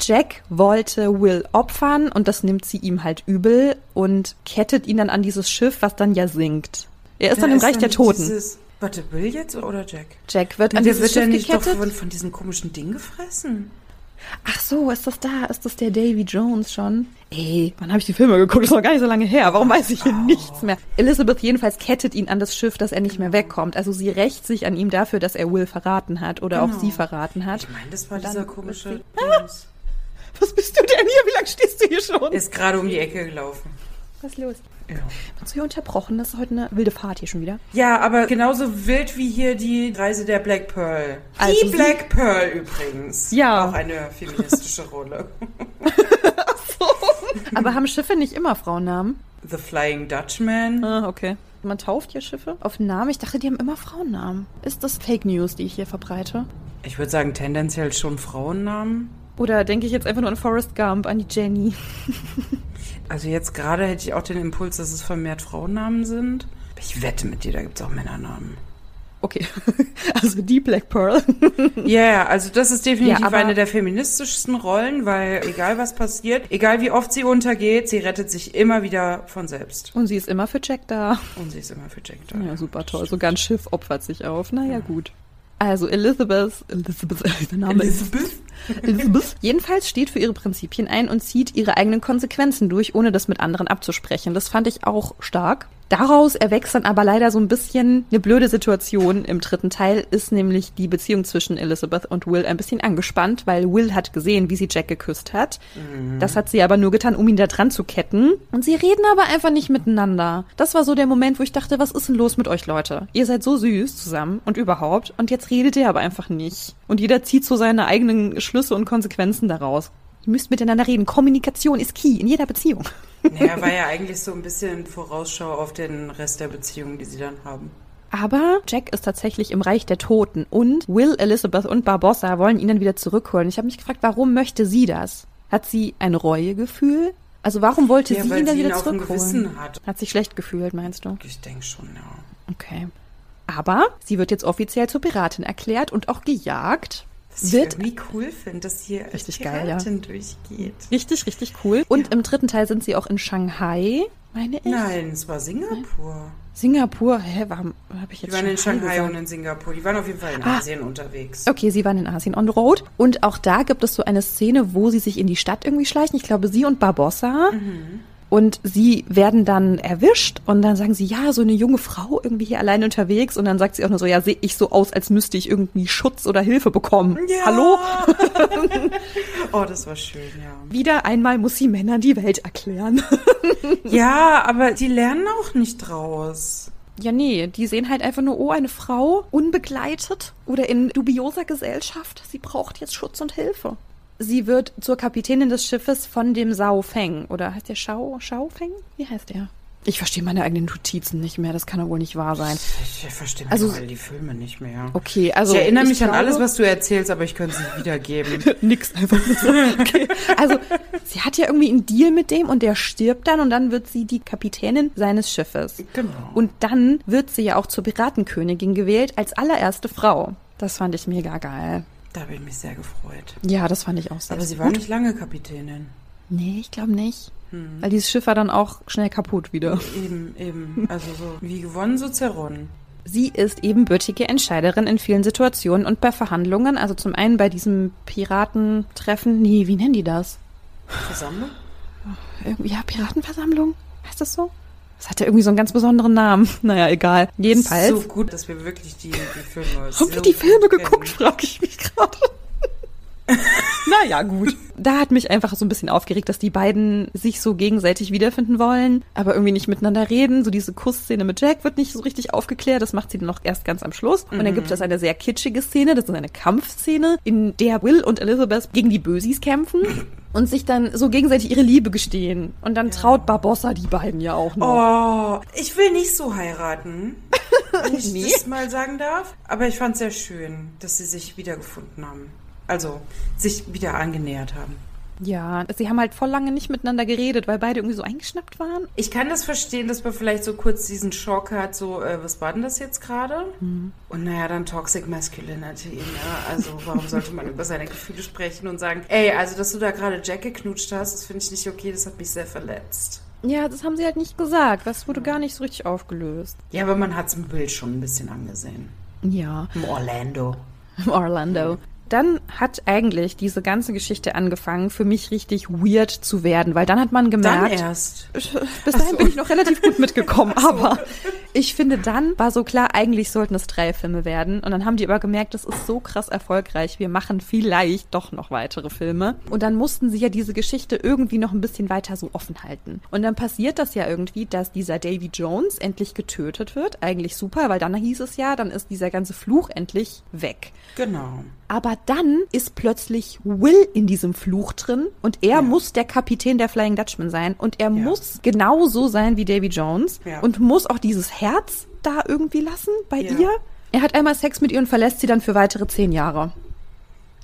Jack wollte Will opfern und das nimmt sie ihm halt übel und kettet ihn dann an dieses Schiff, was dann ja sinkt. Er ist Ja, dann im Reich dann der Toten. Dieses, warte, Bill jetzt oder Jack? Jack wird an der dieses wird ja Schiff nicht doch gekettet. von, von diesem komischen Ding gefressen. Ach so, ist das da? Ist das der Davy Jones schon? Ey, wann habe ich die Filme geguckt? Das ist noch gar nicht so lange her. Warum weiß ich hier nichts mehr? Elizabeth jedenfalls kettet ihn an das Schiff, dass er nicht mehr wegkommt. Also sie rächt sich an ihm dafür, dass er Will verraten hat oder Genau. auch sie verraten hat. Ich meine, das war dieser ist komische Dings. Was bist du denn hier? Wie lange stehst du hier schon? Ist gerade um die Ecke gelaufen. Was ist los? Ja. Bist du hier unterbrochen? Das ist heute eine wilde Fahrt hier schon wieder. Ja, aber genauso wild wie hier die Reise der Black Pearl. Also die sie- Black Pearl übrigens. Ja. Auch eine feministische Rolle. Aber haben Schiffe nicht immer Frauennamen? The Flying Dutchman. Ah, okay. Man tauft ja Schiffe auf Namen. Ich dachte, die haben immer Frauennamen. Ist das Fake News, die ich hier verbreite? Ich würde sagen, tendenziell schon Frauennamen. Oder denke ich jetzt einfach nur an Forrest Gump, an die Jenny? Also jetzt gerade hätte ich auch den Impuls, dass es vermehrt Frauennamen sind. Ich wette mit dir, da gibt es auch Männernamen. Okay. Also die Black Pearl. Ja, ja, also das ist definitiv Ja, eine der feministischsten Rollen, weil egal was passiert, egal wie oft sie untergeht, sie rettet sich immer wieder von selbst. Und sie ist immer für Jack da. Und sie ist immer für Jack da. Ja, super toll. Sogar ein Schiff opfert sich auf. Naja, gut. Also Elizabeth, Elizabeth, der Name Elizabeth? Elizabeth, jedenfalls steht für ihre Prinzipien ein und zieht ihre eigenen Konsequenzen durch, ohne das mit anderen abzusprechen. Das fand ich auch stark. Daraus erwächst dann aber leider so ein bisschen eine blöde Situation. Im dritten Teil ist nämlich die Beziehung zwischen Elizabeth und Will ein bisschen angespannt, weil Will hat gesehen, wie sie Jack geküsst hat. Das hat sie aber nur getan, um ihn da dran zu ketten. Und sie reden aber einfach nicht miteinander. Das war so der Moment, wo ich dachte, was ist denn los mit euch Leute? Ihr seid so süß zusammen und überhaupt. Und jetzt redet ihr aber einfach nicht. Und jeder zieht so seine eigenen Schlüsse und Konsequenzen daraus. Ihr müsst miteinander reden. Kommunikation ist key in jeder Beziehung. Naja, war ja eigentlich so ein bisschen Vorausschau auf den Rest der Beziehung, die sie dann haben. Aber Jack ist tatsächlich im Reich der Toten und Will, Elizabeth und Barbossa wollen ihn dann wieder zurückholen. Ich habe mich gefragt, warum möchte sie das? Hat sie ein Reuegefühl? Also warum wollte Ja, sie ihn dann sie ihn wieder dem zurückholen? Hat. Hat sich schlecht gefühlt, meinst du? Ich denke schon, ja. Okay. Aber sie wird jetzt offiziell zur Piratin erklärt und auch gejagt. Was Wird- ich cool finde, dass hier Richtig geil, ja. Durchgeht. Richtig, richtig cool. Und im dritten Teil sind sie auch in Shanghai, meine ich. Nein, es war Singapur. Singapur. Hä, warum habe ich Die jetzt waren in Shanghai gesagt? und in Singapur. Die waren auf jeden Fall in Ah. Asien unterwegs. Okay, sie waren in Asien on the road. Und auch da gibt es so eine Szene, wo sie sich in die Stadt irgendwie schleichen. Ich glaube, sie und Barbossa. Und sie werden dann erwischt und dann sagen sie, ja, so eine junge Frau irgendwie hier allein unterwegs. Und dann sagt sie auch nur so, ja, sehe ich so aus, als müsste ich irgendwie Schutz oder Hilfe bekommen. Ja. Hallo? oh, das war schön, ja. Wieder einmal muss sie Männern die Welt erklären. Ja, aber die lernen auch nicht draus. Ja, nee, die sehen halt einfach nur, oh, eine Frau, unbegleitet oder in dubioser Gesellschaft. Sie braucht jetzt Schutz und Hilfe. Sie wird zur Kapitänin des Schiffes von dem Sao Feng. Oder heißt der Shao, Shao Feng? Wie heißt der? Ich verstehe meine eigenen Notizen nicht mehr. Das kann doch wohl nicht wahr sein. Ich verstehe Also- all die Filme nicht mehr. Okay, also. ich erinnere mich an glaube- alles, was du erzählst, aber ich könnte es nicht wiedergeben. Nix einfach. Okay. Also, sie hat ja irgendwie einen Deal mit dem und der stirbt dann und dann wird sie die Kapitänin seines Schiffes. genau. Und dann wird sie ja auch zur Piratenkönigin gewählt als allererste Frau. Das fand ich mega geil. Da habe ich mich sehr gefreut. Ja, das fand ich auch sehr Aber sie gut. war nicht lange Kapitänin. Nee, ich glaube nicht. Weil dieses Schiff war dann auch schnell kaputt wieder. Eben, eben. Also so wie gewonnen, so zerronnen. Sie ist ebenbürtige Entscheiderin in vielen Situationen und bei Verhandlungen, also zum einen bei diesem Piratentreffen, nee, wie nennen die das? Versammlung? Ja, Piratenversammlung? Heißt das so? Das hat ja irgendwie so einen ganz besonderen Namen. Naja, egal. Jedenfalls. So gut, dass wir wirklich die, die Filme Haben so wir die Filme geguckt, frage ich mich gerade. naja, gut. Da hat mich einfach so ein bisschen aufgeregt, dass die beiden sich so gegenseitig wiederfinden wollen, aber irgendwie nicht miteinander reden. So diese Kussszene mit Jack wird nicht so richtig aufgeklärt. Das macht sie dann noch erst ganz am Schluss. Und dann gibt es eine sehr kitschige Szene. Das ist eine Kampfszene, in der Will und Elizabeth gegen die Bösis kämpfen und sich dann so gegenseitig ihre Liebe gestehen. Und dann traut Barbossa die beiden ja auch noch. Oh, ich will nicht so heiraten, wenn ich Nee. das mal sagen darf. Aber ich fand es sehr schön, dass sie sich wiedergefunden haben. Also sich wieder angenähert haben. Ja, sie haben halt voll lange nicht miteinander geredet, weil beide irgendwie so eingeschnappt waren. Ich kann das verstehen, dass man vielleicht so kurz diesen Schock hat, so, äh, was war denn das jetzt gerade? Und naja, dann Toxic Masculinity, ne? Also warum sollte man über seine Gefühle sprechen und sagen, ey, also dass du da gerade Jack geknutscht hast, das finde ich nicht okay, das hat mich sehr verletzt. Ja, das haben sie halt nicht gesagt. Das wurde gar nicht so richtig aufgelöst. Ja, aber man hat es im Bild schon ein bisschen angesehen. Ja, Im Orlando. Orlando. Dann hat eigentlich diese ganze Geschichte angefangen, für mich richtig weird zu werden, weil dann hat man Dann gemerkt, erst. bis dahin bin ich noch relativ gut mitgekommen, aber ich finde, dann war so klar, eigentlich sollten es drei Filme werden. Und dann haben die aber gemerkt, das ist so krass erfolgreich, wir machen vielleicht doch noch weitere Filme. Und dann mussten sie ja diese Geschichte irgendwie noch ein bisschen weiter so offen halten. Und dann passiert das ja irgendwie, dass dieser Davy Jones endlich getötet wird. Eigentlich super, weil dann hieß es ja, dann ist dieser ganze Fluch endlich weg. Genau. Aber dann ist plötzlich Will in diesem Fluch drin und er Ja. muss der Kapitän der Flying Dutchman sein und er muss genauso sein wie Davy Jones Ja. und muss auch dieses Herz da irgendwie lassen bei Ja. ihr. Er hat einmal Sex mit ihr und verlässt sie dann für weitere zehn Jahre.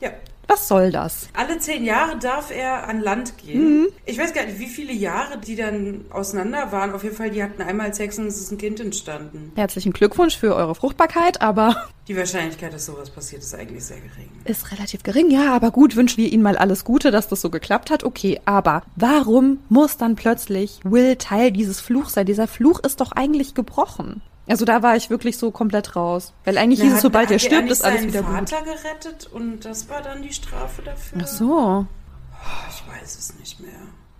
Ja. Was soll das? Alle zehn Jahre darf er an Land gehen. Mhm. Ich weiß gar nicht, wie viele Jahre die dann auseinander waren. Auf jeden Fall, die hatten einmal Sex und es ist ein Kind entstanden. Herzlichen Glückwunsch für eure Fruchtbarkeit, aber Die Wahrscheinlichkeit, dass sowas passiert, ist eigentlich sehr gering. ist relativ gering. Ja, aber gut, wünschen wir ihnen mal alles Gute, dass das so geklappt hat. Okay, aber warum muss dann plötzlich Will Teil dieses Fluchs sein? Dieser Fluch ist doch eigentlich gebrochen. Also da war ich wirklich so komplett raus. Weil eigentlich hieß es, sobald er stirbt, ist alles wieder seinen gut. Vater gerettet und das war dann die Strafe dafür. Ach so. Ich weiß es nicht mehr.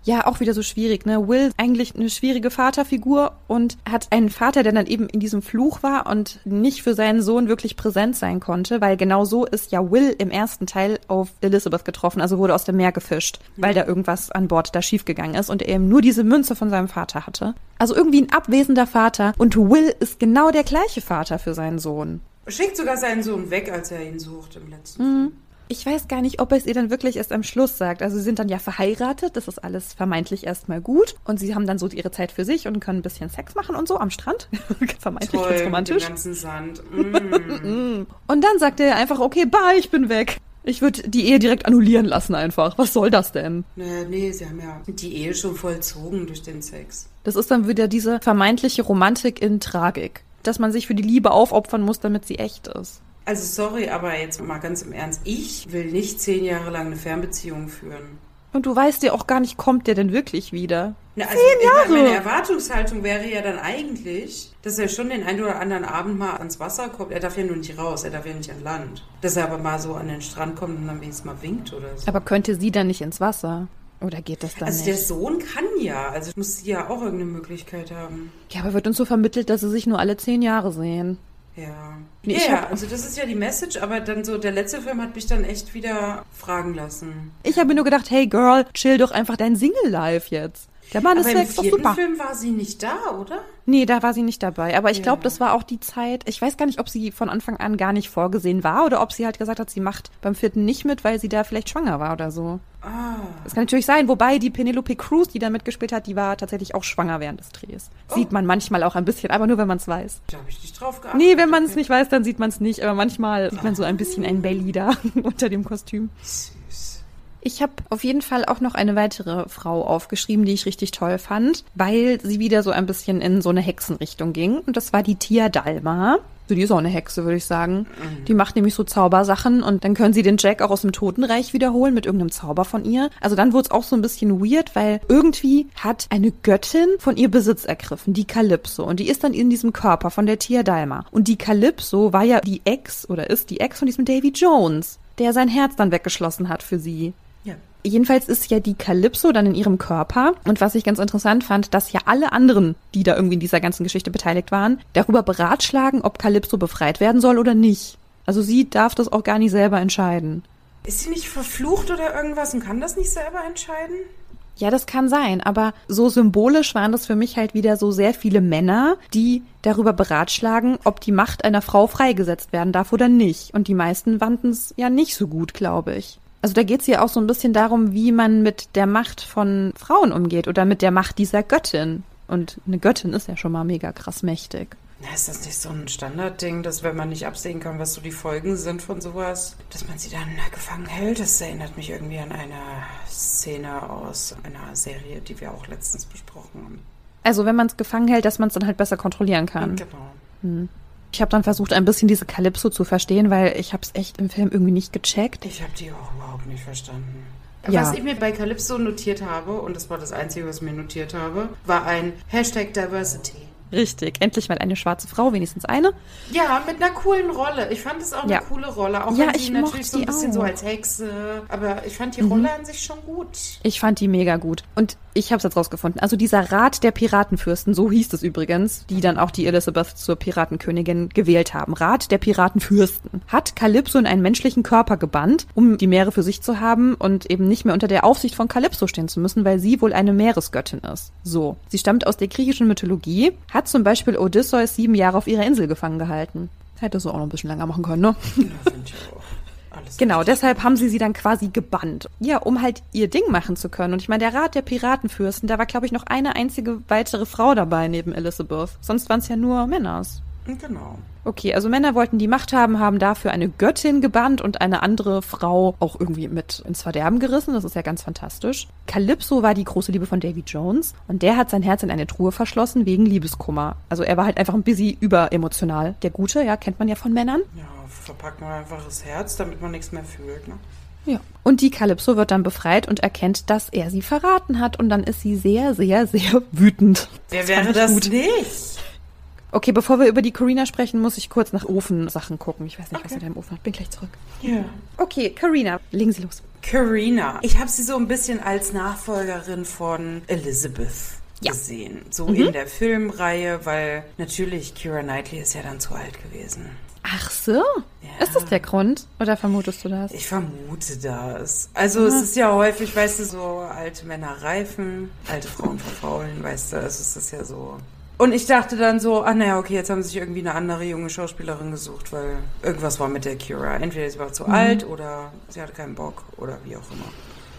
Ja, auch wieder so schwierig, ne? Will eigentlich eine schwierige Vaterfigur und hat einen Vater, der dann eben in diesem Fluch war und nicht für seinen Sohn wirklich präsent sein konnte, weil genau so ist ja Will im ersten Teil auf Elizabeth getroffen, also wurde aus dem Meer gefischt, weil da irgendwas an Bord da schiefgegangen ist und er eben nur diese Münze von seinem Vater hatte. Also irgendwie ein abwesender Vater und Will ist genau der gleiche Vater für seinen Sohn. Schickt sogar seinen Sohn weg, als er ihn sucht im letzten Mhm. Film. Ich weiß gar nicht, ob er es ihr dann wirklich erst am Schluss sagt. Also sie sind dann ja verheiratet, das ist alles vermeintlich erstmal gut. Und sie haben dann so ihre Zeit für sich und können ein bisschen Sex machen und so am Strand. vermeintlich Toll, ganz romantisch. ganzen Sand. Mm. Und dann sagt er einfach, okay, bye, ich bin weg. Ich würde die Ehe direkt annullieren lassen einfach. Was soll das denn? naja, nee, sie haben ja die Ehe schon vollzogen durch den Sex. Das ist dann wieder diese vermeintliche Romantik in Tragik. Dass man sich für die Liebe aufopfern muss, damit sie echt ist. Also sorry, aber jetzt mal ganz im Ernst. Ich will nicht zehn Jahre lang eine Fernbeziehung führen. Und du weißt ja auch gar nicht, kommt der denn wirklich wieder? Na, also ich meine, meine Erwartungshaltung wäre ja dann eigentlich, dass er schon den einen oder anderen Abend mal ans Wasser kommt. Er darf ja nur nicht raus, er darf ja nicht an Land. Dass er aber mal so an den Strand kommt und dann wenigstens mal winkt oder so. Aber könnte sie dann nicht ins Wasser? Oder geht das dann also der nicht? Sohn kann ja, also muss sie ja auch irgendeine Möglichkeit haben. Ja, aber wird uns so vermittelt, dass sie sich nur alle zehn Jahre sehen. Ja. Nee, ja, hab- also das ist ja die Message, aber dann so, der letzte Film hat mich dann echt wieder fragen lassen. Ich habe mir nur gedacht, hey Girl, chill doch einfach dein Single-Life jetzt. Der Mann Aber ist im weg, ist doch vierten super. Film war sie nicht da, oder? Nee, da war sie nicht dabei. Aber ich glaube, Ja. das war auch die Zeit. Ich weiß gar nicht, ob sie von Anfang an gar nicht vorgesehen war oder ob sie halt gesagt hat, sie macht beim vierten nicht mit, weil sie da vielleicht schwanger war oder so. Ah. Das kann natürlich sein. Wobei die Penelope Cruz, die da mitgespielt hat, die war tatsächlich auch schwanger während des Drehs. Sieht Oh. man manchmal auch ein bisschen, aber nur wenn man es weiß. Da habe ich nicht drauf geachtet. Nee, wenn man es Okay. nicht weiß, dann sieht man es nicht. Aber manchmal sieht man so ein bisschen ein Belly da unter dem Kostüm. Ich habe auf jeden Fall auch noch eine weitere Frau aufgeschrieben, die ich richtig toll fand, weil sie wieder so ein bisschen in so eine Hexenrichtung ging. Und das war die Tia Dalma. So, die ist auch eine Hexe, würde ich sagen. Die macht nämlich so Zaubersachen und dann können sie den Jack auch aus dem Totenreich wiederholen mit irgendeinem Zauber von ihr. Also dann wurde es auch so ein bisschen weird, weil irgendwie hat eine Göttin von ihr Besitz ergriffen, die Kalypso. Und die ist dann in diesem Körper von der Tia Dalma. Und die Kalypso war ja die Ex oder ist die Ex von diesem Davy Jones, der sein Herz dann weggeschlossen hat für sie. Jedenfalls ist ja die Kalypso dann in ihrem Körper. Und was ich ganz interessant fand, dass ja alle anderen, die da irgendwie in dieser ganzen Geschichte beteiligt waren, darüber beratschlagen, ob Kalypso befreit werden soll oder nicht. Also sie darf das auch gar nicht selber entscheiden. Ist sie nicht verflucht oder irgendwas und kann das nicht selber entscheiden? Ja, das kann sein, aber so symbolisch waren das für mich halt wieder so sehr viele Männer, die darüber beratschlagen, ob die Macht einer Frau freigesetzt werden darf oder nicht. Und die meisten fanden es ja nicht so gut, glaube ich. Also da geht es ja auch so ein bisschen darum, wie man mit der Macht von Frauen umgeht oder mit der Macht dieser Göttin. Und eine Göttin ist ja schon mal mega krass mächtig. Na, ist das nicht so ein Standardding, dass wenn man nicht absehen kann, was so die Folgen sind von sowas, dass man sie dann gefangen hält? Das erinnert mich irgendwie an eine Szene aus einer Serie, die wir auch letztens besprochen haben. Also wenn man es gefangen hält, dass man es dann halt besser kontrollieren kann. Genau. Ich habe dann versucht, ein bisschen diese Kalypso zu verstehen, weil ich habe es echt im Film irgendwie nicht gecheckt. Ich habe die auch überhaupt nicht verstanden. Ja. Was ich mir bei Calypso notiert habe, und das war das Einzige, was ich mir notiert habe, war ein Hashtag Diversity. Richtig, endlich mal eine schwarze Frau, wenigstens eine. Ja, mit einer coolen Rolle. Ich fand es auch Ja. eine coole Rolle. Auch Ja, wenn ich sie natürlich so ein bisschen so auch. Mhm. als Hexe. Aber ich fand die Rolle an sich schon gut. Ich fand die mega gut. Und ich habe es jetzt rausgefunden. Also dieser Rat der Piratenfürsten, so hieß es übrigens, die dann auch die Elizabeth zur Piratenkönigin gewählt haben. Rat der Piratenfürsten hat Kalypso in einen menschlichen Körper gebannt, um die Meere für sich zu haben und eben nicht mehr unter der Aufsicht von Kalypso stehen zu müssen, weil sie wohl eine Meeresgöttin ist. So. Sie stammt aus der griechischen Mythologie, hat zum Beispiel Odysseus sieben Jahre auf ihrer Insel gefangen gehalten. Hätte so auch noch ein bisschen länger machen können, ne? Ja, finde ich auch. Alles Genau, deshalb haben sie sie dann quasi gebannt. Ja, um halt ihr Ding machen zu können. Und ich meine, der Rat der Piratenfürsten, da war, glaube ich, noch eine einzige weitere Frau dabei neben Elizabeth. Sonst waren es ja nur Männers. Genau. Okay, also Männer wollten die Macht haben, haben dafür eine Göttin gebannt und eine andere Frau auch irgendwie mit ins Verderben gerissen. Das ist ja ganz fantastisch. Calypso war die große Liebe von Davy Jones und der hat sein Herz in eine Truhe verschlossen wegen Liebeskummer. Also er war halt einfach ein bisschen überemotional. Der Gute, ja, kennt man ja von Männern. Ja, verpackt man einfach das Herz, damit man nichts mehr fühlt. Ne? Ja. Und die Calypso wird dann befreit und erkennt, dass er sie verraten hat. Und dann ist sie sehr, sehr, sehr wütend. Wer wäre das gut. nicht? Okay, bevor wir über die Carina sprechen, muss ich kurz nach Ofensachen gucken. Ich weiß nicht, was Okay. in deinem Ofen hat. Bin gleich zurück. Ja. Okay, Carina, legen Sie los. Karina. Ich habe sie so ein bisschen als Nachfolgerin von Elizabeth Ja. gesehen. So in der Filmreihe, weil natürlich Kira Knightley ist ja dann zu alt gewesen. Ach so? Ist das der Grund? Oder vermutest du das? Ich vermute das. Also es ist ja häufig, weißt du, so alte Männer reifen, alte Frauen verfaulen, weißt du, also es ist ja so. Und ich dachte dann so, ah naja, okay, jetzt haben sie sich irgendwie eine andere junge Schauspielerin gesucht, weil irgendwas war mit der Kira. Entweder sie war zu alt oder sie hatte keinen Bock oder wie auch immer.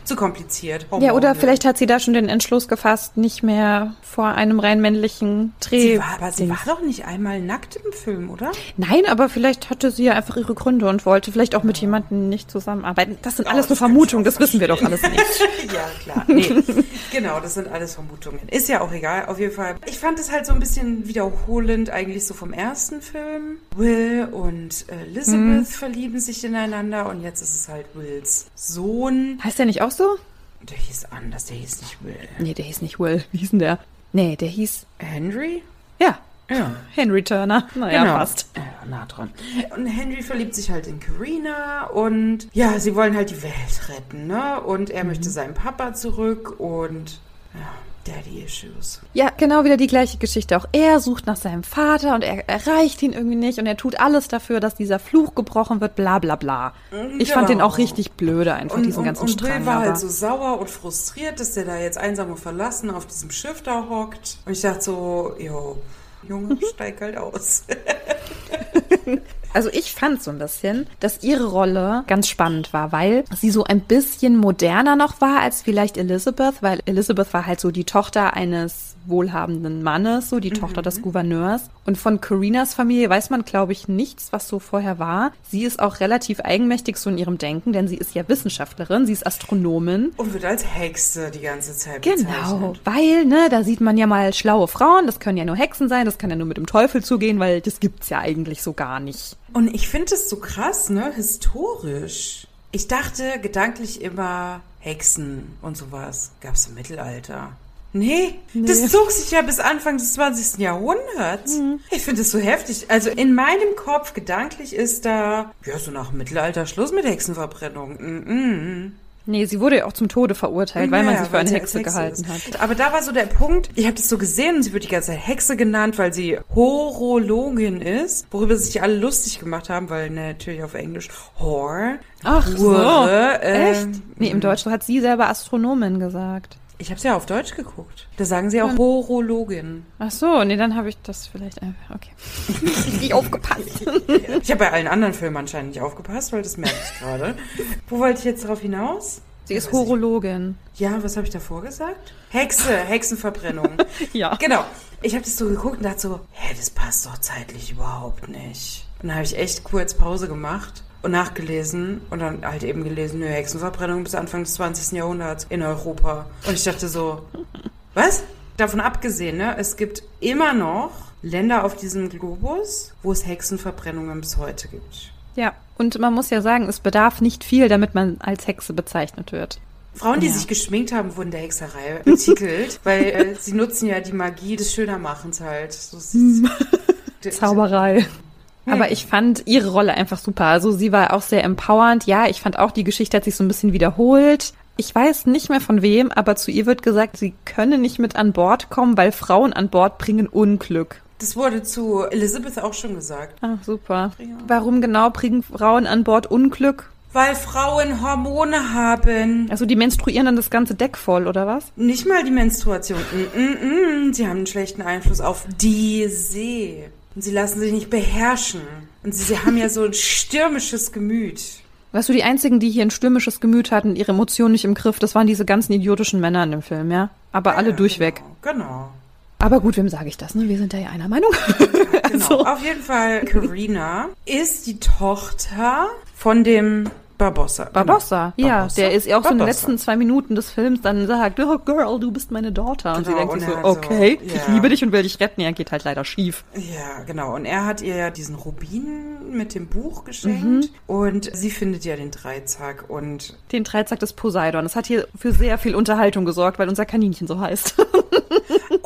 Zu kompliziert. Ja, oder vielleicht hat sie da schon den Entschluss gefasst, nicht mehr vor einem rein männlichen Dreh. Sie war, aber sie war doch nicht einmal nackt im Film, oder? Nein, aber vielleicht hatte sie ja einfach ihre Gründe und wollte vielleicht auch mit jemandem nicht zusammenarbeiten. Das sind alles Oh, nur das kann ich Vermutungen, das wissen wir doch alles nicht. ja, klar. Nee. genau, das sind alles Vermutungen. Ist ja auch egal, auf jeden Fall. Ich fand es halt so ein bisschen wiederholend eigentlich so vom ersten Film. Will und Elizabeth Mhm. verlieben sich ineinander und jetzt ist es halt Wills Sohn. Heißt der nicht auch so? Der hieß anders, der hieß nicht Will. Nee, der hieß nicht Will. Wie hieß denn der? Nee, der hieß, Henry? ja, Ja. Henry Turner. Naja, Genau. fast. Ja, nah dran. Und Henry verliebt sich halt in Karina und ja, sie wollen halt die Welt retten, ne? Und er möchte seinen Papa zurück und ja, Daddy Issues. Ja, genau wieder die gleiche Geschichte. Auch er sucht nach seinem Vater und er erreicht ihn irgendwie nicht und er tut alles dafür, dass dieser Fluch gebrochen wird, bla bla bla. Ich fand den auch richtig blöde, einfach Und, diesen und, ganzen und Strang. Will war aber- halt so sauer und frustriert, dass der da jetzt einsam und verlassen auf diesem Schiff da hockt. Und ich dachte so, jo, Junge, steig halt aus. Also ich fand so ein bisschen, dass ihre Rolle ganz spannend war, weil sie so ein bisschen moderner noch war als vielleicht Elizabeth, weil Elizabeth war halt so die Tochter eines wohlhabenden Mannes, so die Tochter des Gouverneurs. Und von Carinas Familie weiß man, glaube ich, nichts, was so vorher war. Sie ist auch relativ eigenmächtig so in ihrem Denken, denn sie ist ja Wissenschaftlerin, sie ist Astronomin. Und wird als Hexe die ganze Zeit Genau, bezeichnet. weil, ne, da sieht man ja mal schlaue Frauen, das können ja nur Hexen sein, das kann ja nur mit dem Teufel zugehen, weil das gibt's ja eigentlich so gar nicht. Und ich finde es so krass, ne, historisch. Ich dachte gedanklich immer Hexen und sowas gab's im Mittelalter. Nee, das zog sich ja bis Anfang des 20. Jahrhunderts. Ich finde es so heftig. Also in meinem Kopf gedanklich ist da, ja, so nach Mittelalter Schluss mit Hexenverbrennung. Mm -mm. Nee, sie wurde ja auch zum Tode verurteilt, weil man Naja, sie für eine sie Hexe als gehalten ist. hat. Aber da war so der Punkt, ich habe das so gesehen sie wird die ganze Zeit Hexe genannt, weil sie Horologin ist, worüber sich alle lustig gemacht haben, weil natürlich auf Englisch Whore. Ach so, Hure, äh, echt? Nee, im Deutschen hat sie selber Astronomin gesagt. Ich habe es ja auf Deutsch geguckt. Da sagen sie auch Horologin. Ach so, nee, dann habe ich das vielleicht einfach, okay. Richtig aufgepasst. Ich habe bei allen anderen Filmen anscheinend nicht aufgepasst, weil das merke ich gerade. Wo wollte ich jetzt darauf hinaus? Sie ist ich. Horologin. Ja, was habe ich davor gesagt? Hexe, Hexenverbrennung. Ja. Genau. Ich habe das so geguckt und dachte so, hä, das passt doch zeitlich überhaupt nicht. Und dann habe ich echt kurz Pause gemacht und nachgelesen und dann halt eben gelesen, nö, Hexenverbrennung bis Anfang des 20. Jahrhunderts in Europa. Und ich dachte so, was? Davon abgesehen, ne, es gibt immer noch Länder auf diesem Globus, wo es Hexenverbrennungen bis heute gibt. Ja, und man muss ja sagen, es bedarf nicht viel, damit man als Hexe bezeichnet wird. Frauen, die Ja. sich geschminkt haben, wurden der Hexerei betitelt, weil äh, sie nutzen ja die Magie des Schönermachens halt. So Zauberei. Aber ich fand ihre Rolle einfach super. Also sie war auch sehr empowernd. Ja, ich fand auch, die Geschichte hat sich so ein bisschen wiederholt. Ich weiß nicht mehr von wem, aber zu ihr wird gesagt, sie könne nicht mit an Bord kommen, weil Frauen an Bord bringen Unglück. Das wurde zu Elizabeth auch schon gesagt. Ach, super. Warum genau bringen Frauen an Bord Unglück? Weil Frauen Hormone haben. Also die menstruieren dann das ganze Deck voll, oder was? Nicht mal die Menstruation. Mm, mm, mm. Sie haben einen schlechten Einfluss auf die See. Und sie lassen sich nicht beherrschen. Und sie, sie haben ja so ein stürmisches Gemüt. Weißt du, die einzigen, die hier ein stürmisches Gemüt hatten, ihre Emotionen nicht im Griff, das waren diese ganzen idiotischen Männer in dem Film, ja? Aber alle Ja, durchweg. Genau. genau. Aber gut, wem sage ich das, ne? Wir sind da ja einer Meinung. Genau. Also- Auf jeden Fall, Karina ist die Tochter von dem Barbossa. Barbossa, Genau. ja, Barbossa? der ist ja auch so in den Barbossa. letzten zwei Minuten des Films dann sagt, oh Girl, du bist meine Daughter. Und sie Genau, denkt und sich so, hat so, okay, ich ja. liebe dich und will dich retten. Ja, geht halt leider schief. Ja, genau. Und er hat ihr ja diesen Rubin mit dem Buch Mhm. geschenkt. Und sie findet ja den Dreizack. Und Den Dreizack des Poseidon. Das hat hier für sehr viel Unterhaltung gesorgt, weil unser Kaninchen so heißt.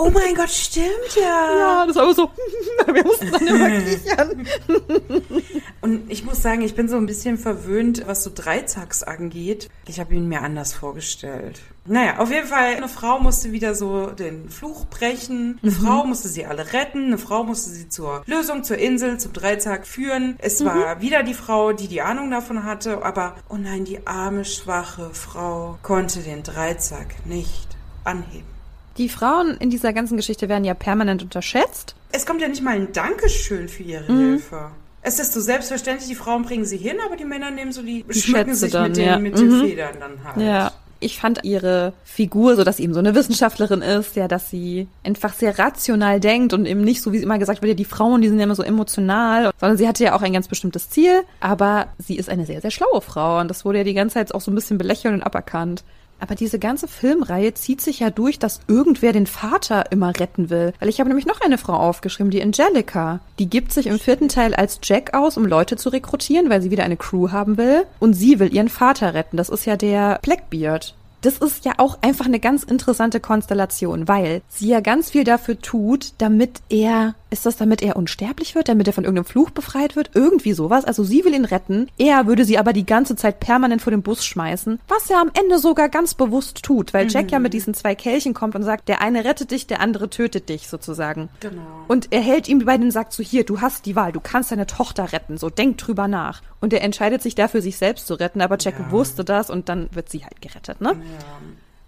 oh mein Gott, stimmt ja. ja, das war aber so, wir mussten dann immer kichern. Und ich muss sagen, ich bin so ein bisschen verwöhnt, was so Dreizacks angeht. Ich habe ihn mir anders vorgestellt. Naja, auf jeden Fall, eine Frau musste wieder so den Fluch brechen. Eine Frau musste sie alle retten. Eine Frau musste sie zur Lösung, zur Insel, zum Dreizack führen. Es war wieder die Frau, die die Ahnung davon hatte. Aber, oh nein, die arme, schwache Frau konnte den Dreizack nicht anheben. Die Frauen in dieser ganzen Geschichte werden ja permanent unterschätzt. Es kommt ja nicht mal ein Dankeschön für ihre Mhm. Hilfe. Es ist so selbstverständlich, die Frauen bringen sie hin, aber die Männer nehmen so die, Die schmücken Schätze sich dann, mit, den, ja. mit den Mhm. Federn dann halt. Ja. Ich fand ihre Figur, so dass sie eben so eine Wissenschaftlerin ist, ja, dass sie einfach sehr rational denkt und eben nicht so, wie immer gesagt wird, ja, die Frauen, die sind ja immer so emotional, sondern sie hatte ja auch ein ganz bestimmtes Ziel, aber sie ist eine sehr, sehr schlaue Frau und das wurde ja die ganze Zeit auch so ein bisschen belächelt und aberkannt. Aber diese ganze Filmreihe zieht sich ja durch, dass irgendwer den Vater immer retten will. Weil ich habe nämlich noch eine Frau aufgeschrieben, die Angelica. Die gibt sich im vierten Teil als Jack aus, um Leute zu rekrutieren, weil sie wieder eine Crew haben will. Und sie will ihren Vater retten. Das ist ja der Blackbeard. Das ist ja auch einfach eine ganz interessante Konstellation, weil sie ja ganz viel dafür tut, damit er, ist das damit er unsterblich wird, damit er von irgendeinem Fluch befreit wird, irgendwie sowas. Also sie will ihn retten, er würde sie aber die ganze Zeit permanent vor den Bus schmeißen, was er am Ende sogar ganz bewusst tut, weil Jack ja mit diesen zwei Kelchen kommt und sagt, der eine rettet dich, der andere tötet dich sozusagen. Genau. Und er hält ihm bei den sagt so, hier, du hast die Wahl, du kannst deine Tochter retten, so denk drüber nach. Und er entscheidet sich dafür, sich selbst zu retten, aber Jack Ja. wusste das und dann wird sie halt gerettet, ne? Ja.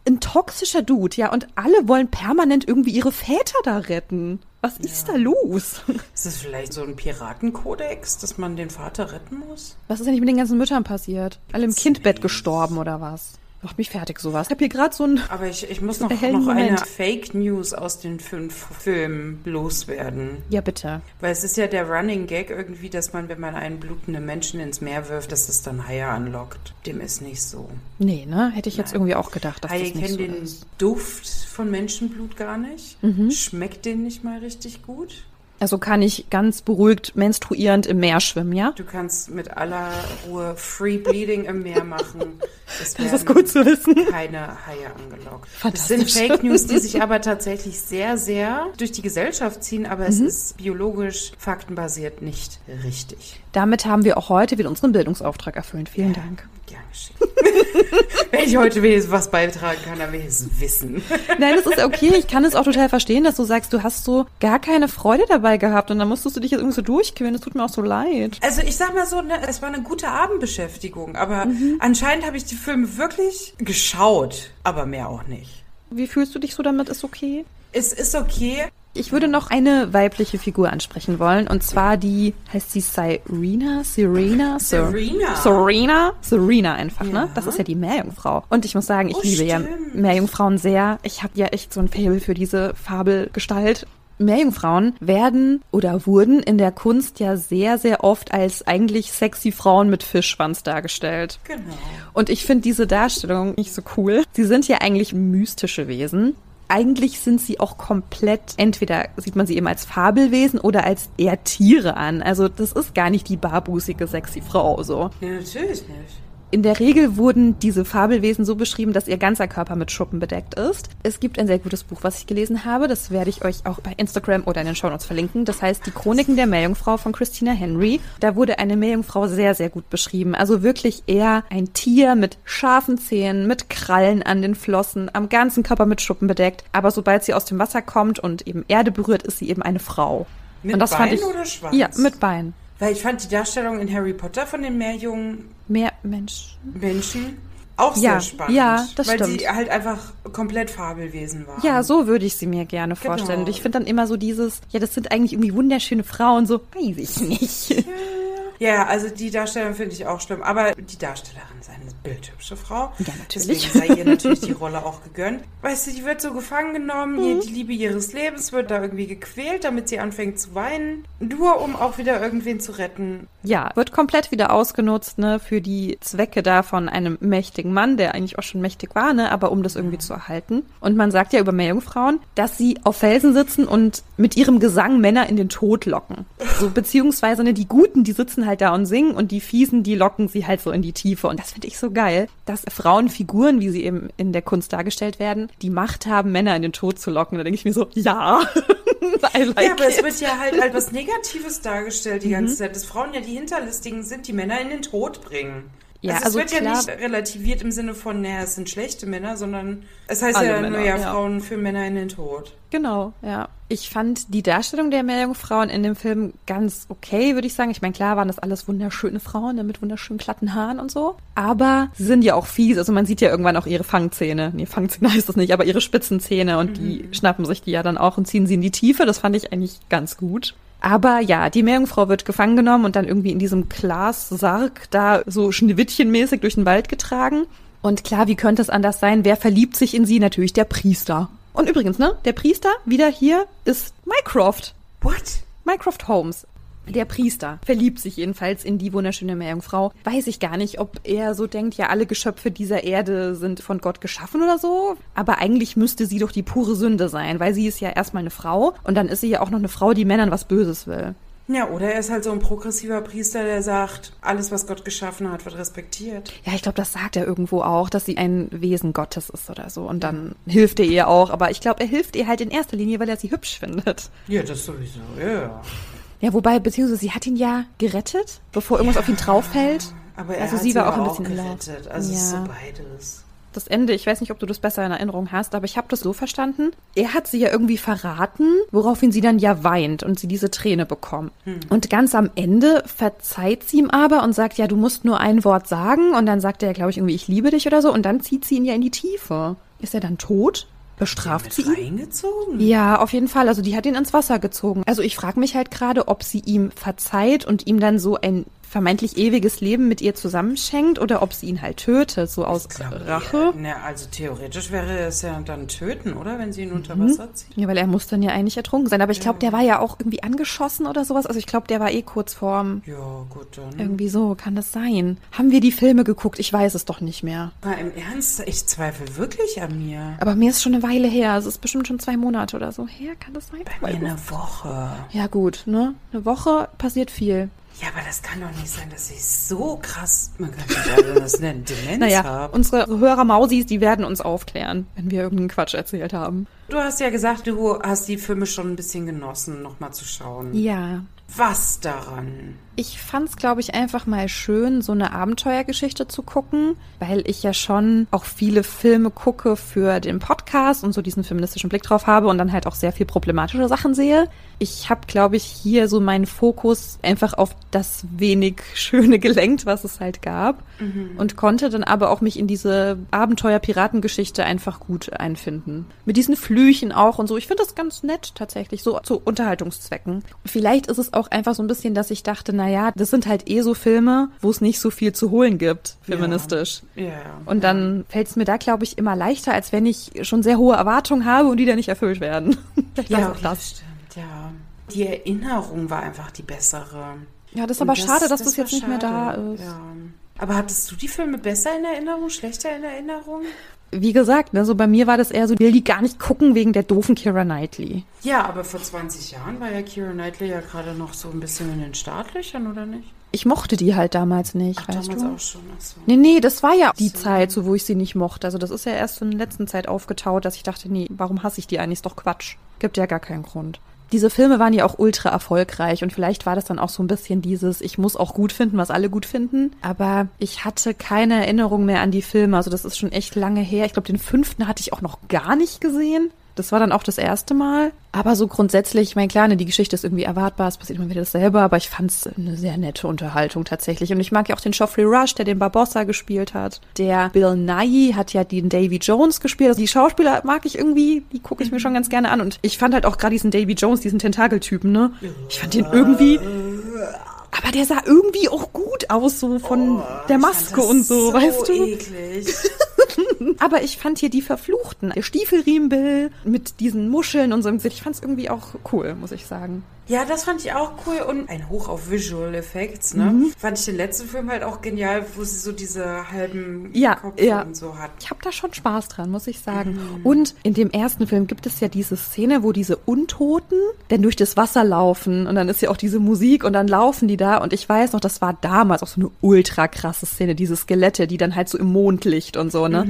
Ein toxischer Dude, ja, und alle wollen permanent irgendwie ihre Väter da retten. Was ist da los? Ist das vielleicht so ein Piratenkodex, dass man den Vater retten muss? Was ist denn nicht mit den ganzen Müttern passiert? Alle im Kindbett gestorben oder was? Macht mich fertig sowas. Ich habe hier gerade so ein Aber ich, ich muss noch, noch eine Moment. Fake News aus den fünf Filmen loswerden. Ja, bitte. Weil es ist ja der Running Gag irgendwie, dass man, wenn man einen blutenden Menschen ins Meer wirft, dass es dann Haie anlockt. Dem ist nicht so. Nee, ne? Hätte ich jetzt irgendwie auch gedacht, dass Haie das nicht kennen so den ist. Duft von Menschenblut gar nicht. Mhm. Schmeckt den nicht mal richtig gut. Also kann ich ganz beruhigt menstruierend im Meer schwimmen, ja? Du kannst mit aller Ruhe Free Bleeding im Meer machen. Es Das ist gut zu wissen. keine Haie angelockt. Das sind Fake News, die sich aber tatsächlich sehr, sehr durch die Gesellschaft ziehen, aber Mhm. es ist biologisch faktenbasiert nicht richtig. Damit haben wir auch heute wieder unseren Bildungsauftrag erfüllt. Vielen Dank. Gern geschehen. Wenn ich heute wenigstens was beitragen kann, dann will ich es wissen. Nein, das ist okay. Ich kann es auch total verstehen, dass du sagst, du hast so gar keine Freude dabei gehabt und dann musstest du dich jetzt irgendwie so durchquälen. Das tut mir auch so leid. Also ich sag mal so, ne, es war eine gute Abendbeschäftigung, aber Mhm. anscheinend habe ich die Filme wirklich geschaut, aber mehr auch nicht. Wie fühlst du dich so damit? Ist okay? Es ist okay. Ich würde noch eine weibliche Figur ansprechen wollen und zwar die, heißt sie Serena? Serena? Ser- Serena. Serena? Serena einfach, ne? Ja. Das ist ja die Meerjungfrau. Und ich muss sagen, ich Oh, liebe ja stimmt. Meerjungfrauen sehr. Ich habe ja echt so ein Faible für diese Fabelgestalt. Meerjungfrauen werden oder wurden in der Kunst ja sehr, sehr oft als eigentlich sexy Frauen mit Fischschwanz dargestellt. Genau. Und ich finde diese Darstellung nicht so cool. Sie sind ja eigentlich mystische Wesen. Eigentlich sind sie auch komplett, entweder sieht man sie eben als Fabelwesen oder als eher Tiere an. Also das ist gar nicht die barbusige, sexy Frau so. Nee, natürlich nicht. In der Regel wurden diese Fabelwesen so beschrieben, dass ihr ganzer Körper mit Schuppen bedeckt ist. Es gibt ein sehr gutes Buch, was ich gelesen habe. Das werde ich euch auch bei Instagram oder in den Shownotes verlinken. Das heißt Die Chroniken der Meerjungfrau von Christina Henry. Da wurde eine Meerjungfrau sehr, sehr gut beschrieben. Also wirklich eher ein Tier mit scharfen Zähnen, mit Krallen an den Flossen, am ganzen Körper mit Schuppen bedeckt. Aber sobald sie aus dem Wasser kommt und eben Erde berührt, ist sie eben eine Frau. Mit und das fand Bein ich, oder Schwanz? Ja, mit Bein. Weil ich fand die Darstellung in Harry Potter von den Meerjungen Mehr Mensch. Menschen auch Ja, sehr spannend. ja, das weil stimmt. sie halt einfach komplett Fabelwesen waren. Ja, so würde ich sie mir gerne Genau. vorstellen. Und ich finde dann immer so dieses, ja, das sind eigentlich irgendwie wunderschöne Frauen, so, weiß ich nicht. Ja, also die Darstellung finde ich auch schlimm. Aber die Darstellerin ist eine bildhübsche Frau. Ja, natürlich. Deswegen sei ihr natürlich die Rolle auch gegönnt. Weißt du, die wird so gefangen genommen, Mhm. die Liebe ihres Lebens wird da irgendwie gequält, damit sie anfängt zu weinen. Nur um auch wieder irgendwen zu retten. Ja, wird komplett wieder ausgenutzt, ne, für die Zwecke da von einem mächtigen Mann, der eigentlich auch schon mächtig war, ne, aber um das irgendwie zu erhalten. Und man sagt ja über Meerjungfrauen, dass sie auf Felsen sitzen und mit ihrem Gesang Männer in den Tod locken. So, beziehungsweise, ne, die Guten, die sitzen halt da und singen und die Fiesen, die locken sie halt so in die Tiefe. Und das finde ich so geil, dass Frauenfiguren, wie sie eben in der Kunst dargestellt werden, die Macht haben, Männer in den Tod zu locken. Da denke ich mir so, ja. Like Ja, aber es it. wird ja halt als was Negatives dargestellt die Mhm. ganze Zeit. Dass Frauen ja die Hinterlistigen sind, die Männer in den Tod bringen. Ja, also, also es wird klar- ja nicht relativiert im Sinne von, naja, es sind schlechte Männer, sondern es heißt ja Männer, nur ja, ja. Frauen für Männer in den Tod. Genau, ja. Ich fand die Darstellung der Meerjungfrauen in dem Film ganz okay, würde ich sagen. Ich meine, klar waren das alles wunderschöne Frauen ne, mit wunderschönen glatten Haaren und so. Aber sie sind ja auch fies. Also man sieht ja irgendwann auch ihre Fangzähne. Nee, Fangzähne heißt das nicht, aber ihre Spitzenzähne. Und die schnappen sich die ja dann auch und ziehen sie in die Tiefe. Das fand ich eigentlich ganz gut. Aber ja, die Meerjungfrau wird gefangen genommen und dann irgendwie in diesem Glassarg da so schneewittchenmäßig durch den Wald getragen. Und klar, wie könnte es anders sein? Wer verliebt sich in sie? Natürlich der Priester. Und übrigens, ne, der Priester wieder hier ist Mycroft. What? Mycroft Holmes. Der Priester verliebt sich jedenfalls in die wunderschöne Meerjungfrau. Weiß ich gar nicht, ob er so denkt, ja, alle Geschöpfe dieser Erde sind von Gott geschaffen oder so. Aber eigentlich müsste sie doch die pure Sünde sein, weil sie ist ja erstmal eine Frau und dann ist sie ja auch noch eine Frau, die Männern was Böses will. Ja, oder er ist halt so ein progressiver Priester, der sagt, alles, was Gott geschaffen hat, wird respektiert. Ja, ich glaube, das sagt er irgendwo auch, dass sie ein Wesen Gottes ist oder so. Und dann hilft er ihr auch. Aber ich glaube, er hilft ihr halt in erster Linie, weil er sie hübsch findet. Ja, das sowieso, ja. Ja, wobei, beziehungsweise sie hat ihn ja gerettet, bevor irgendwas auf ihn drauf fällt. Aber er Also hat sie sie war auch ein bisschen gerettet. Also es ist so Ja. beides. Das Ende, ich weiß nicht, ob du das besser in Erinnerung hast, aber ich habe das so verstanden. Er hat sie ja irgendwie verraten, woraufhin sie dann ja weint und sie diese Träne bekommt. Und ganz am Ende verzeiht sie ihm aber und sagt, ja, du musst nur ein Wort sagen. Und dann sagt er, glaube ich, irgendwie, ich liebe dich oder so. Und dann zieht sie ihn ja in die Tiefe. Ist er dann tot? Bestraft sie ihn? reingezogen? Ja, auf jeden Fall. Also die hat ihn ins Wasser gezogen. Also ich frage mich halt gerade, ob sie ihm verzeiht und ihm dann so ein vermeintlich ewiges Leben mit ihr zusammenschenkt oder ob sie ihn halt tötet, so aus glaube, Rache. Ja, also theoretisch wäre es ja dann töten, oder? Wenn sie ihn unter Wasser zieht. Ja, weil er muss dann ja eigentlich ertrunken sein. Aber ich glaube, der war ja auch irgendwie angeschossen oder sowas. Also ich glaube, der war eh kurz vorm. Ja, gut, dann. Irgendwie so kann das sein. Haben wir die Filme geguckt? Ich weiß es doch nicht mehr. Mal im Ernst, ich zweifle wirklich an mir. Aber mir ist schon eine Weile her. Also es ist bestimmt schon zwei Monate oder so her. Kann das sein? Bei mir eine Woche. Ja gut, ne? Eine Woche passiert viel. Ja, aber das kann doch nicht sein, dass ich so krass, man kann nicht das nennen, Demenz Naja, habe. unsere Hörer Mausis, die werden uns aufklären, wenn wir irgendeinen Quatsch erzählt haben. Du hast ja gesagt, du hast die Filme schon ein bisschen genossen, nochmal zu schauen. Ja. Was daran? Ich fand's, glaube ich, einfach mal schön, so eine Abenteuergeschichte zu gucken, weil ich ja schon auch viele Filme gucke für den Podcast und so diesen feministischen Blick drauf habe und dann halt auch sehr viel problematische Sachen sehe. Ich habe, glaube ich, hier so meinen Fokus einfach auf das wenig Schöne gelenkt, was es halt gab und konnte dann aber auch mich in diese Abenteuer-Piratengeschichte einfach gut einfinden. Mit diesen Flüchen auch und so. Ich finde das ganz nett tatsächlich, so zu Unterhaltungszwecken. Vielleicht ist es auch einfach so ein bisschen, dass ich dachte, naja, das sind halt eh so Filme, wo es nicht so viel zu holen gibt, feministisch. Ja. Und dann fällt es mir da, glaube ich, immer leichter, als wenn ich schon sehr hohe Erwartungen habe und die dann nicht erfüllt werden. Vielleicht Ja, okay, das. stimmt, ja. Die Erinnerung war einfach die bessere. Ja, das ist Und aber schade, dass das, war jetzt nicht mehr da schade, ist. Ja. Aber hattest du die Filme besser in Erinnerung, schlechter in Erinnerung? Wie gesagt, ne, so bei mir war das eher so, will die gar nicht gucken wegen der doofen Kira Knightley. Ja, aber vor 20 Jahren war ja Keira Knightley ja gerade noch so ein bisschen in den Startlöchern, oder nicht? Ich mochte die halt damals nicht, Ach, weißt damals du? auch schon. Ach so. Nee, nee, das war ja die So. Zeit, so wo ich sie nicht mochte. Also das ist ja erst so in der letzten Zeit aufgetaut, dass ich dachte, nee, warum hasse ich die eigentlich? Ist doch Quatsch. Gibt ja gar keinen Grund. Diese Filme waren ja auch ultra erfolgreich und vielleicht war das dann auch so ein bisschen dieses, ich muss auch gut finden, was alle gut finden. Aber ich hatte keine Erinnerung mehr an die Filme. Also das ist schon echt lange her. Ich glaube, den fünften hatte ich auch noch gar nicht gesehen. Das war dann auch das erste Mal. Aber so grundsätzlich, ich meine, klar, ne, die Geschichte ist irgendwie erwartbar, es passiert immer wieder dasselbe, aber ich fand es eine sehr nette Unterhaltung tatsächlich. Und ich mag ja auch den Geoffrey Rush, der den Barbossa gespielt hat. Der Bill Nighy hat ja den Davy Jones gespielt. Also die Schauspieler mag ich irgendwie, die gucke ich mir schon ganz gerne an. Und ich fand halt auch gerade diesen Davy Jones, diesen Tentakeltypen, ne? Ich fand den irgendwie. Aber der sah irgendwie auch gut aus, so von der Ich Maske und so, weißt du? eklig. Aber ich fand hier die Verfluchten, der Stiefelriemenbill mit diesen Muscheln und so im Gesicht, ich fand es irgendwie auch cool, muss ich sagen. Ja, das fand ich auch cool und ein Hoch auf Visual Effects, ne? Mhm. Fand ich den letzten Film halt auch genial, wo sie so diese halben Ja, Köpfe ja. und so hat. Ich habe da schon Spaß dran, muss ich sagen. Und in dem ersten Film gibt es ja diese Szene, wo diese Untoten denn durch das Wasser laufen und dann ist ja auch diese Musik und dann laufen die da und ich weiß noch, das war damals auch so eine ultra krasse Szene, diese Skelette, die dann halt so im Mondlicht und so, ne?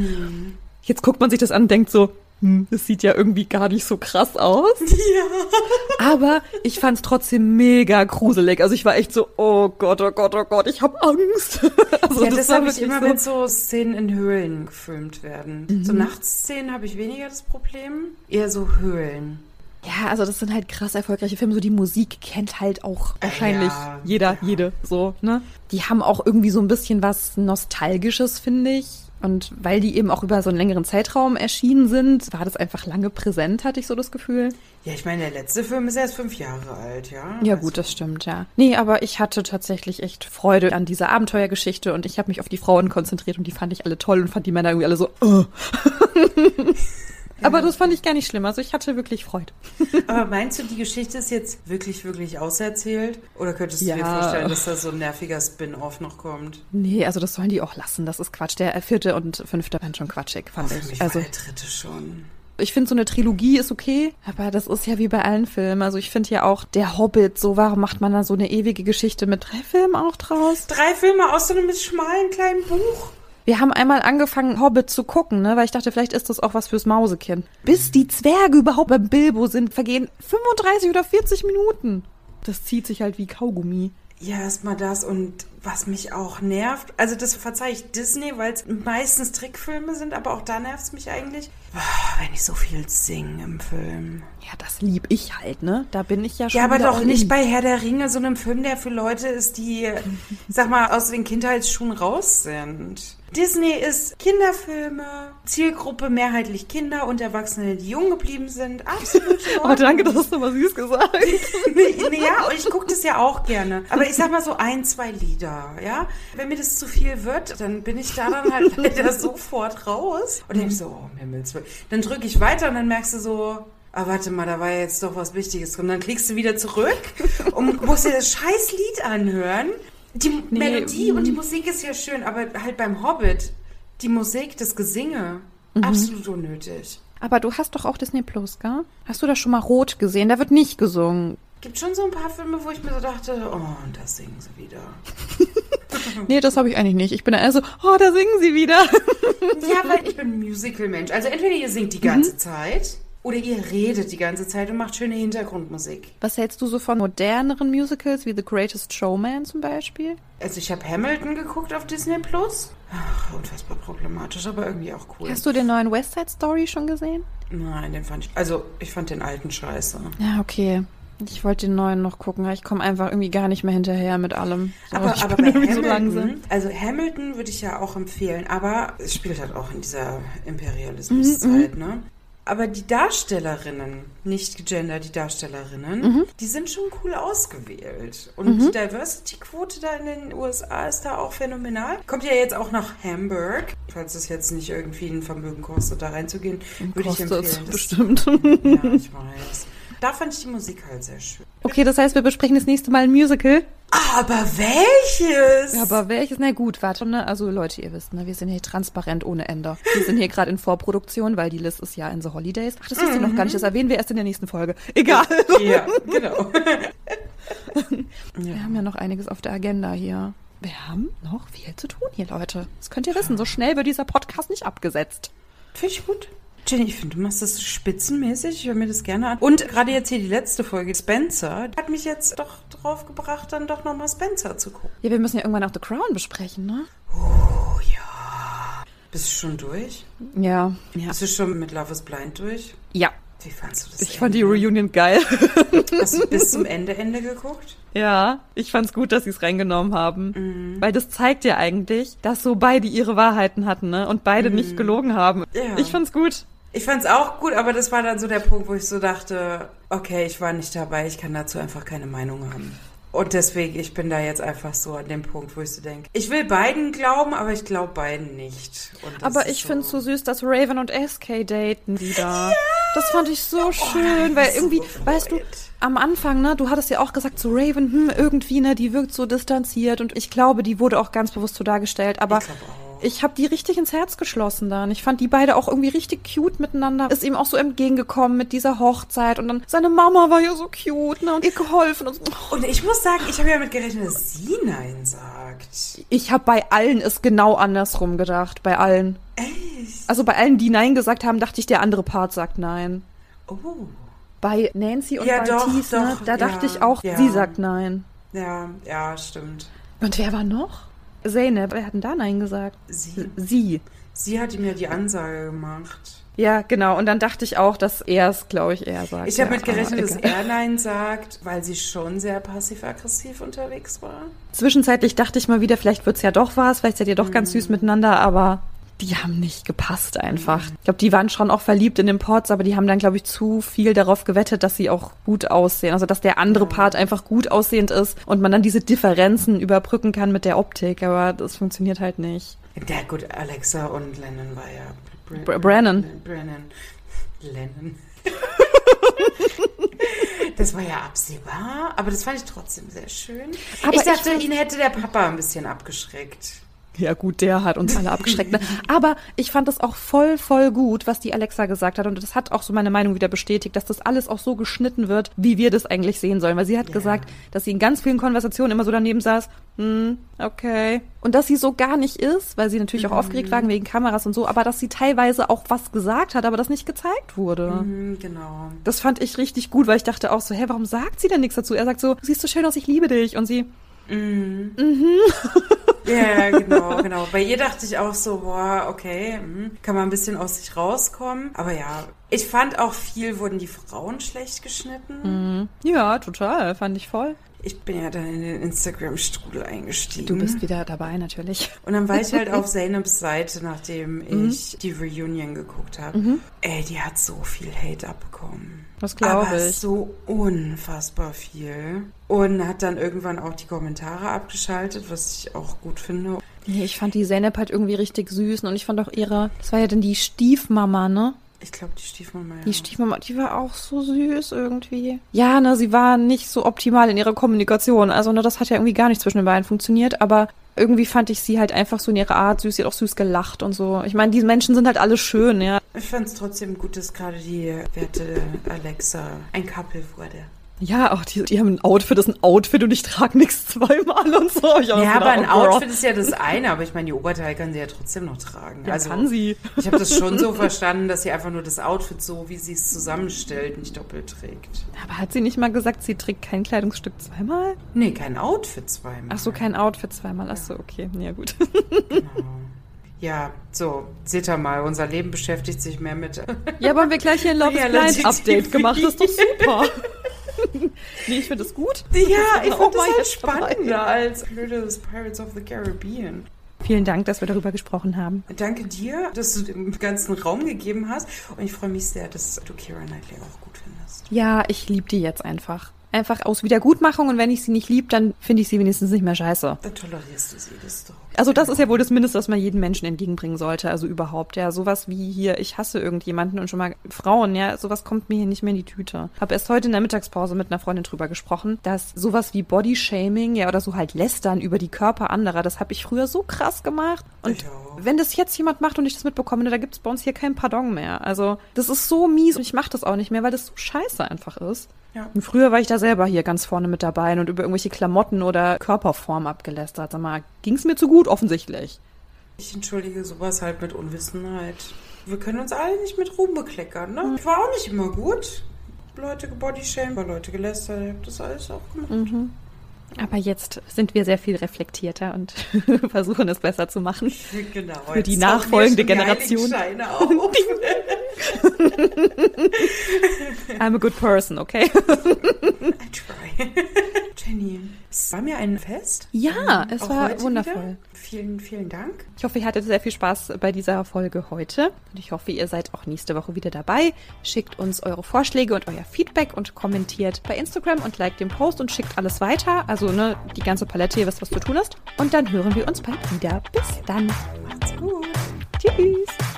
Jetzt guckt man sich das an und denkt so, hm, das sieht ja irgendwie gar nicht so krass aus. Ja. Aber ich fand es trotzdem mega gruselig. Also ich war echt so, oh Gott, oh Gott, oh Gott, ich habe Angst. Also ja, das, war habe ich immer, so- Mhm. wenn so Szenen in Höhlen gefilmt werden. So Nachtszenen habe ich weniger das Problem. Eher so Höhlen. Ja, also das sind halt krass erfolgreiche Filme. So die Musik kennt halt auch wahrscheinlich Ja, jeder, ja. jede, so, ne? Die haben auch irgendwie so ein bisschen was Nostalgisches, finde ich. Und weil die eben auch über so einen längeren Zeitraum erschienen sind, war das einfach lange präsent, hatte ich so das Gefühl. Ja, ich meine, der letzte Film ist erst fünf Jahre alt, ja? Ja, Also- gut, das stimmt, ja. Nee, aber ich hatte tatsächlich echt Freude an dieser Abenteuergeschichte und ich habe mich auf die Frauen konzentriert und die fand ich alle toll und fand die Männer irgendwie alle so, oh. Aber das fand ich gar nicht schlimm. Also ich hatte wirklich Freude. Aber meinst du, die Geschichte ist jetzt wirklich, wirklich auserzählt? Oder könntest du dir Ja. vorstellen, dass da so ein nerviger Spin-off noch kommt? Nee, also das sollen die auch lassen. Das ist Quatsch. Der vierte und fünfte waren schon quatschig, fand Für ich. mich Also war der dritte schon. ich finde so eine Trilogie ist okay, aber das ist ja wie bei allen Filmen. Also ich finde ja auch der Hobbit, so warum macht man da so eine ewige Geschichte mit drei Filmen auch draus? Drei Filme aus so einem schmalen kleinen Buch. Wir haben einmal angefangen, Hobbit zu gucken, ne, weil ich dachte, vielleicht ist das auch was fürs Mausekind. Bis die Zwerge überhaupt beim Bilbo sind, vergehen 35 oder 40 Minuten. Das zieht sich halt wie Kaugummi. Ja, erstmal das und was mich auch nervt, also das verzeihe ich Disney, weil es meistens Trickfilme sind, aber auch da nervt es mich eigentlich, ah, wenn ich so viel singe im Film. Ja, das lieb ich halt, ne? Da bin ich ja schon Ja, aber doch nicht bei Herr der Ringe, so einem Film, der für Leute ist, die, sag mal, aus den Kindheitsschuhen raus sind. Disney ist Kinderfilme, Zielgruppe mehrheitlich Kinder und Erwachsene, die jung geblieben sind. Absolut. oh, danke, das hast du mal süß gesagt. ja, und ich gucke das ja auch gerne. Aber ich sag mal so ein, zwei Lieder, ja. Wenn mir das zu viel wird, dann bin ich da dann halt leider sofort raus und denke so, oh Himmels Willen. Dann drücke ich weiter und dann merkst du so, ah, warte mal, da war ja jetzt doch was Wichtiges drin. Dann klickst du wieder zurück und musst dir das scheiß Lied anhören. Die nee, Melodie und die mm. Musik ist ja schön, aber halt beim Hobbit, die Musik, das Gesinge, mhm. absolut unnötig. Aber du hast doch auch Disney Plus, gell? Hast du das schon mal rot gesehen? Da wird nicht gesungen. Gibt schon so ein paar Filme, wo ich mir so dachte, oh, und da singen sie wieder. nee, das habe ich eigentlich nicht. Ich bin eher so, oh, da singen sie wieder. ja, weil ich bin Musical-Mensch. Also entweder ihr singt die ganze mhm. Zeit oder ihr redet die ganze Zeit und macht schöne Hintergrundmusik. Was hältst du so von moderneren Musicals wie The Greatest Showman zum Beispiel? Also ich habe Hamilton geguckt auf Disney Plus. Ach, unfassbar problematisch, aber irgendwie auch cool. Hast du den neuen West Side Story schon gesehen? Nein, den fand ich. Also ich fand den alten scheiße. Ja, okay. Ich wollte den neuen noch gucken, ich komme einfach irgendwie gar nicht mehr hinterher mit allem. So, aber, aber bei Hamilton, so langsam. also Hamilton würde ich ja auch empfehlen, aber es spielt halt auch in dieser Imperialismuszeit, mhm, mhm. ne? Aber die Darstellerinnen, nicht gegendert, die Darstellerinnen, mhm. die sind schon cool ausgewählt. Und mhm. die Diversity-Quote da in den USA ist da auch phänomenal. Kommt ja jetzt auch nach Hamburg. Falls es jetzt nicht irgendwie ein Vermögen kostet, da reinzugehen, würde ich empfehlen. Das, bestimmt. Ja, ich weiß da fand ich die Musik halt sehr schön. Okay, das heißt, wir besprechen das nächste Mal ein Musical. Aber welches? Ja, aber welches? Na gut, warte, ne? Also Leute, ihr wisst, ne? Wir sind hier transparent ohne Ende. Wir sind hier gerade in Vorproduktion, weil die List ist ja in The Holidays. Ach, das wisst ihr noch gar nicht. Das erwähnen wir erst in der nächsten Folge. Egal. Ja, genau. wir haben ja noch einiges auf der Agenda hier. Wir haben noch viel zu tun hier, Leute. Das könnt ihr wissen. So schnell wird dieser Podcast nicht abgesetzt. Finde ich gut. Jenny, ich finde, du machst das spitzenmäßig. Ich höre mir das gerne an. Und gerade jetzt hier die letzte Folge, Spencer, hat mich jetzt doch drauf gebracht, dann doch nochmal Spencer zu gucken. Ja, wir müssen ja irgendwann auch The Crown besprechen, ne? Oh, ja. Bist du schon durch? Ja. ja. Bist du schon mit Love is Blind durch? Ja. Wie fandst du das? Ich Ende? fand die Reunion geil. Hast du bis zum Ende Ende geguckt? Ja, ich fand's gut, dass sie es reingenommen haben. Mhm. Weil das zeigt ja eigentlich, dass so beide ihre Wahrheiten hatten, ne? Und beide mhm. nicht gelogen haben. Ja. Ich fand's gut. Ich fand's auch gut, aber das war dann so der Punkt, wo ich so dachte, okay, ich war nicht dabei, ich kann dazu einfach keine Meinung haben. Und deswegen, ich bin da jetzt einfach so an dem Punkt, wo ich so denke, ich will beiden glauben, aber ich glaube beiden nicht. aber ich so finde es so süß, dass Raven und SK daten wieder. Ja! Das fand ich so oh, schön, weil irgendwie, so weißt du, am Anfang, ne, du hattest ja auch gesagt, so Raven, hm, irgendwie, ne, die wirkt so distanziert und ich glaube, die wurde auch ganz bewusst so dargestellt, aber ich habe die richtig ins Herz geschlossen dann. Ich fand die beide auch irgendwie richtig cute miteinander. Ist ihm auch so entgegengekommen mit dieser Hochzeit und dann seine Mama war ja so cute, ne, und ihr geholfen und so. Und ich muss sagen, ich habe ja mit gerechnet, dass sie Nein sagt. Ich habe bei allen es genau andersrum gedacht, bei allen. Echt? Also bei allen, die Nein gesagt haben, dachte ich, der andere Part sagt Nein. Oh. Bei Nancy und ja, bei doch, Thies, ne, da dachte ich auch, ja. sie sagt Nein. Ja, ja, stimmt. Und wer war noch? Zeynep, wer hat denn da Nein gesagt? Sie. Sie. Sie hat ihm ja die Ansage gemacht. Ja, genau. Und dann dachte ich auch, dass er es, glaube ich, eher sagt. Ich habe ja, mit gerechnet, dass er Nein sagt, weil sie schon sehr passiv-aggressiv unterwegs war. Zwischenzeitlich dachte ich mal wieder, vielleicht wird es ja doch was, vielleicht seid ihr doch mhm. ganz süß miteinander, aber die haben nicht gepasst einfach. Ich glaube, die waren schon auch verliebt in den Ports, aber die haben dann, glaube ich, zu viel darauf gewettet, dass sie auch gut aussehen. Also, dass der andere Part einfach gut aussehend ist und man dann diese Differenzen überbrücken kann mit der Optik. Aber das funktioniert halt nicht. Der gut, Alexa und Lennon war ja. Br Brennan. Brennan. Lennon. das war ja absehbar, aber das fand ich trotzdem sehr schön. Aber ich dachte, ich ihn hätte der Papa ein bisschen abgeschreckt. Ja gut, der hat uns alle abgeschreckt. Ne? Aber ich fand das auch voll, voll gut, was die Alexa gesagt hat. Und das hat auch so meine Meinung wieder bestätigt, dass das alles auch so geschnitten wird, wie wir das eigentlich sehen sollen. Weil sie hat ja. gesagt, dass sie in ganz vielen Konversationen immer so daneben saß, hm, okay. Und dass sie so gar nicht ist, weil sie natürlich auch mhm. aufgeregt war wegen Kameras und so, aber dass sie teilweise auch was gesagt hat, aber das nicht gezeigt wurde. Mhm, genau. Das fand ich richtig gut, weil ich dachte auch so, hä, warum sagt sie denn nichts dazu? Er sagt so, du siehst so schön aus, ich liebe dich. Und sie, Mhm. Mhm. ja, genau, genau. Bei ihr dachte ich auch so, boah, okay, mh, kann man ein bisschen aus sich rauskommen. Aber ja, ich fand auch viel, wurden die Frauen schlecht geschnitten. Mhm. Ja, total, fand ich voll. Ich bin ja dann in den Instagram-Strudel eingestiegen. Du bist wieder dabei, natürlich. Und dann war ich halt auf Zainabs Seite, nachdem Mhm. ich die Reunion geguckt habe. Ey, die hat so viel Hate abbekommen. Das glaube ich. so unfassbar viel. Und hat dann irgendwann auch die Kommentare abgeschaltet, was ich auch gut finde. Nee, ich fand die Zeynep halt irgendwie richtig süß und ich fand auch ihre, das war ja dann die Stiefmama, ne? Ich glaube, die Stiefmama, ja. Die Stiefmama, die war auch so süß irgendwie. Ja, ne, sie war nicht so optimal in ihrer Kommunikation. Also, ne, das hat ja irgendwie gar nicht zwischen den beiden funktioniert, aber irgendwie fand ich sie halt einfach so in ihrer Art süß. Sie hat auch süß gelacht und so. Ich meine, diese Menschen sind halt alle schön, ja. Ich fand es trotzdem gut, dass gerade die werte Alexa ein Couple wurde. Ja, auch die, die haben ein Outfit, das ist ein Outfit und ich trage nichts zweimal und so. Ja, gedacht, aber ein oh. Outfit ist ja das eine, aber ich meine, die Oberteile kann sie ja trotzdem noch tragen. Ja, also kann sie. Ich habe das schon so verstanden, dass sie einfach nur das Outfit so, wie sie es zusammenstellt, nicht doppelt trägt. Aber hat sie nicht mal gesagt, sie trägt kein Kleidungsstück zweimal? Nee, kein Outfit zweimal. Ach so, kein Outfit zweimal. Ach so, okay. Ja, gut. Genau. Ja, so, seht ihr mal, unser Leben beschäftigt sich mehr mit. Ja, aber haben wir gleich hier ein Love is Blind Update gemacht. Das ist doch super. nee, ich finde das gut. Ja, ich finde mal halt jetzt dabei. spannender als blödes Pirates of the Caribbean. Vielen Dank, dass wir darüber gesprochen haben. Danke dir, dass du dem ganzen Raum gegeben hast. Und ich freue mich sehr, dass du Kira Knightley auch gut findest. Ja, ich liebe die jetzt einfach. Einfach aus Wiedergutmachung und wenn ich sie nicht lieb, dann finde ich sie wenigstens nicht mehr scheiße. Dann tolerierst du sie, das ist doch. Also das ist ja wohl das Mindeste, was man jedem Menschen entgegenbringen sollte. Also überhaupt, ja. Sowas wie hier, ich hasse irgendjemanden und schon mal Frauen, ja, sowas kommt mir hier nicht mehr in die Tüte. Habe erst heute in der Mittagspause mit einer Freundin drüber gesprochen, dass sowas wie Bodyshaming, ja, oder so halt Lästern über die Körper anderer, das habe ich früher so krass gemacht. Und auch. Wenn das jetzt jemand macht und ich das mitbekomme, da gibt's bei uns hier kein Pardon mehr. Also das ist so mies und ich mache das auch nicht mehr, weil das so scheiße einfach ist. Ja. Und früher war ich da selber hier ganz vorne mit dabei und über irgendwelche Klamotten oder Körperform abgelästert. Sag mal, ging's mir zu gut, offensichtlich. Ich entschuldige sowas halt mit Unwissenheit. Wir können uns alle nicht mit Ruhm bekleckern, ne? Ich war auch nicht immer gut. Leute gebodyshamed, war Leute gelästert, ich hab das alles auch gemacht. Aber jetzt sind wir sehr viel reflektierter und versuchen es besser zu machen. Genau. Für die nachfolgende Generation. I'm a good person, okay? I try. Jenny, es war mir ein Fest. Ja, es Auch war wundervoll. Wieder. Vielen, vielen Dank. Ich hoffe, ihr hattet sehr viel Spaß bei dieser Folge heute. Und ich hoffe, ihr seid auch nächste Woche wieder dabei. Schickt uns eure Vorschläge und euer Feedback und kommentiert bei Instagram und liked den Post und schickt alles weiter. Also, ne, die ganze Palette, ihr wisst, was zu tun ist. Und dann hören wir uns bald wieder. Bis dann. Macht's gut. Tschüss.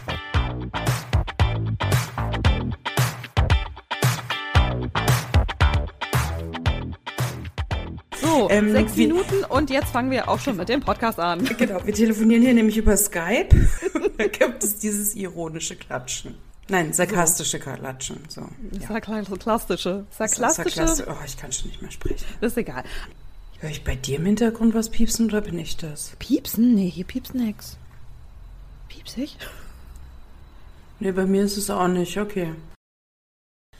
So, Ähm, sechs wie- Minuten und jetzt fangen wir auch schon mit dem Podcast an. Genau, wir telefonieren hier nämlich über Skype. da gibt es dieses ironische Klatschen. Nein, sarkastische Klatschen. So. Sarkastische. Sarkastische. Sarkastische. Oh, ich kann schon nicht mehr sprechen. Das ist egal. Höre ich bei dir im Hintergrund was piepsen oder bin ich das? Piepsen? Nee, hier piepst nix. Piepsig? Nee, bei mir ist es auch nicht. Okay.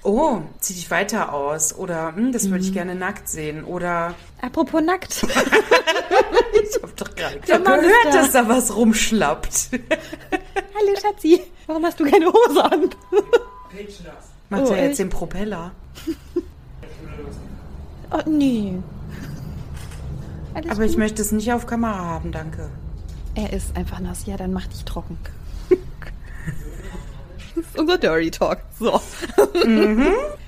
Oh, zieh dich weiter aus. Oder, hm, das würde ich gerne nackt sehen. Oder, Apropos nackt. ich hab doch gerade gehört, da. dass da was rumschlappt. Hallo Schatzi. Warum hast du keine Hose an? Macht Oh, er jetzt echt? den Propeller? Oh, nee. Alles Aber ich gut. möchte es nicht auf Kamera haben, danke. Er ist einfach nass. Ja, dann mach dich trocken. Das ist unser Dirty Talk. So.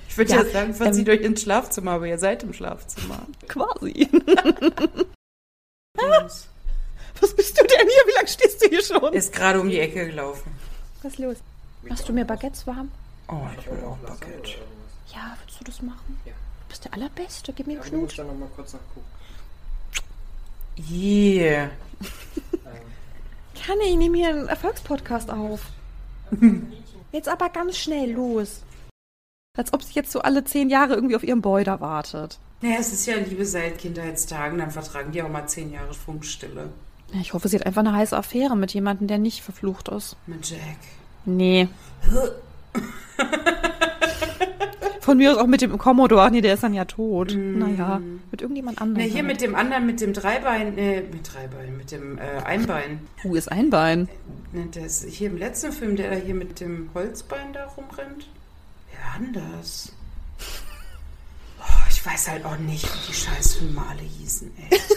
Ich würde Ja, ja, sagen, verzieht ähm, euch ins Schlafzimmer, aber ihr seid im Schlafzimmer. Quasi. Was bist du denn hier? Wie lange stehst du hier schon? Ist gerade um die Ecke gelaufen. Was ist los? Machst du mir Baguettes warm? Oh, ich will auch Bucket. Ja, willst du das machen? Du bist der Allerbeste. Gib mir einen Ich muss Knut. da nochmal kurz nachgucken. Yeah. Kann ich nehme hier einen Erfolgspodcast auf. Jetzt aber ganz schnell los. Als ob sie jetzt so alle zehn Jahre irgendwie auf ihrem Boy da wartet. Naja, es ist ja Liebe seit Kindheitstagen, dann vertragen die auch mal zehn Jahre Funkstille. Ja, Ich hoffe, sie hat einfach eine heiße Affäre mit jemandem, der nicht verflucht ist. Mit Jack. Nee. Von mir aus auch mit dem Commodore. Ach nee, der ist dann ja tot. Naja, mit irgendjemand Na, anderem. hier mit dem anderen, mit dem Dreibein, äh, mit Dreibein, mit dem äh, Einbein. Hu ist ein Bein. Ne, Der ist hier im letzten Film, der da hier mit dem Holzbein da rumrennt. Wer war weiß halt auch nicht, wie die Scheißfilme alle hießen, ey.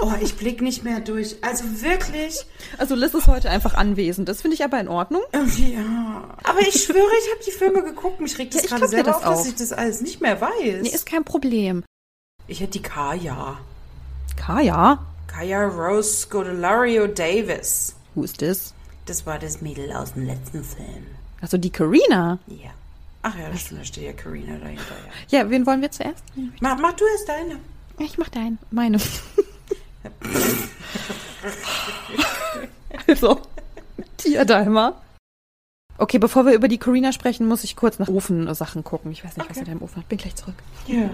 Oh, ich blick nicht mehr durch. Also wirklich. Also Liz ist heute einfach anwesend. Das finde ich aber in Ordnung. Ja. Aber ich schwöre, ich habe die Filme geguckt. Mich regt das Ja, gerade selber das auf, dass auch. ich das alles nicht mehr weiß. Nee, ist kein Problem. ich hätte die Kaya. Kaya? Kaya Rose Scodelario Davis. Who is this? Das war das Mädel aus dem letzten Film. Also die Karina. Ja. Ach ja, das da steht ja Karina dahinter. Ja, wen wollen wir zuerst? Mach, mach du erst deine. Ich mach deinen. Meine. also, Tierdalmer. Okay, bevor wir über die Karina sprechen, muss ich kurz nach Ofensachen gucken. Ich weiß nicht, was Okay. er da im Ofen hat. Bin gleich zurück. Ja,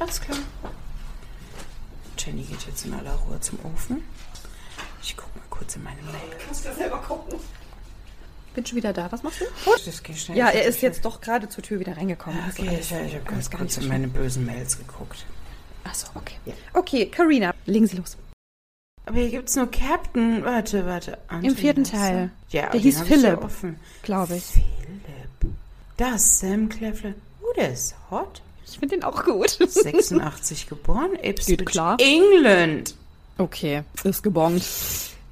alles klar. Jenny geht jetzt in aller Ruhe zum Ofen. Ich guck mal kurz in meine Mail. Bin schon wieder da. Was machst du? Das geht schnell. Ja, er ist jetzt doch gerade zur Tür wieder reingekommen. Ja, okay, ich, ich habe gut. ganz kurz in meine bösen Mails geguckt. schlimm. Ach so, okay. Ja. Okay, Karina, legen Sie los. Aber hier gibt's nur Captain. Warte, warte. Im vierten Anthony Teil. Ja, Der hieß Philipp. Glaube ich. Philipp. Das Sam Clefler. Oh, der ist hot. Ich finde den auch gut. 86 geboren. Ipswich, Geht klar. England. Okay, ist gebongt.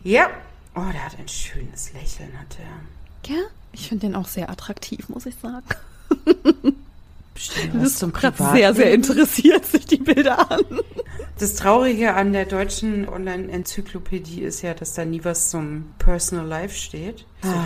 Ja. Oh, der hat ein schönes Lächeln, hat er. Ja, ich finde den auch sehr attraktiv, muss ich sagen. Bestimmt Du bist zum gerade sehr, sehr interessiert sich die Bilder an. Das Traurige an der deutschen Online-Enzyklopädie ist ja, dass da nie was zum Personal Life steht.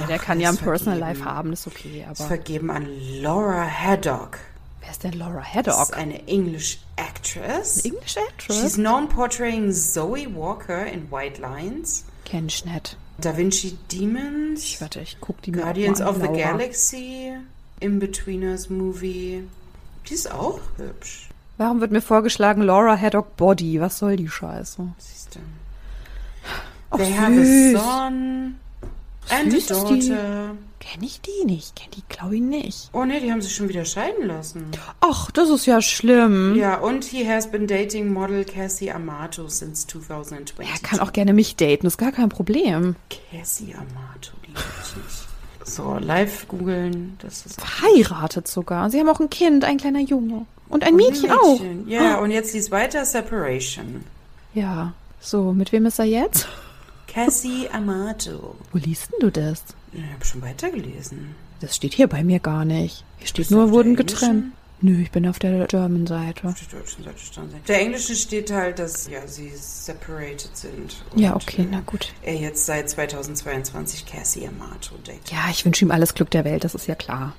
Der Ach, kann ja ein Personal vergeben. Life haben, ist okay, aber. vergeben an Laura Haddock. Wer ist denn Laura Das Haddock? ist eine English actress. English She's Actress? known portraying Zoe Walker in White Lines, Kenn ich nicht. Da Vinci Demons, Ich warte, ich guck die Guardians of mal the an. Laura. Galaxy, In-Betweeners Movie. Die ist auch hübsch. Warum wird mir vorgeschlagen Laura Haddock Body? Was soll die Scheiße? Siehst du. Ach, They have a süß. son and a Süß ist die. daughter. Kenn ich die nicht? Kenn die, glaube ich, nicht. Oh ne, die haben sich schon wieder scheiden lassen. Ach, das ist ja schlimm. Ja, und he has been dating model Cassie Amato since 2020. Er kann auch gerne mich daten, ist gar kein Problem. Cassie Amato, die ich nicht. So, live googeln, das ist Verheiratet sogar. Sie haben auch ein Kind, ein kleiner Junge. Und ein Mädchen, auch. Ja, und jetzt liest weiter Separation. Ja. So, mit wem ist er jetzt? Cassie Amato. Wo liest denn du das? Ich habe schon weitergelesen. Das steht hier bei mir gar nicht. Hier steht Bist nur, wurden getrennt. Nö, ich bin auf der German-Seite. Auf der deutschen Seite stand sie. Der englischen steht halt, dass ja, sie separated sind. Ja, okay, äh, na gut. Er jetzt seit 2022 Cassie Amato datet. Ja, ich wünsche ihm alles Glück der Welt, das ist ja klar.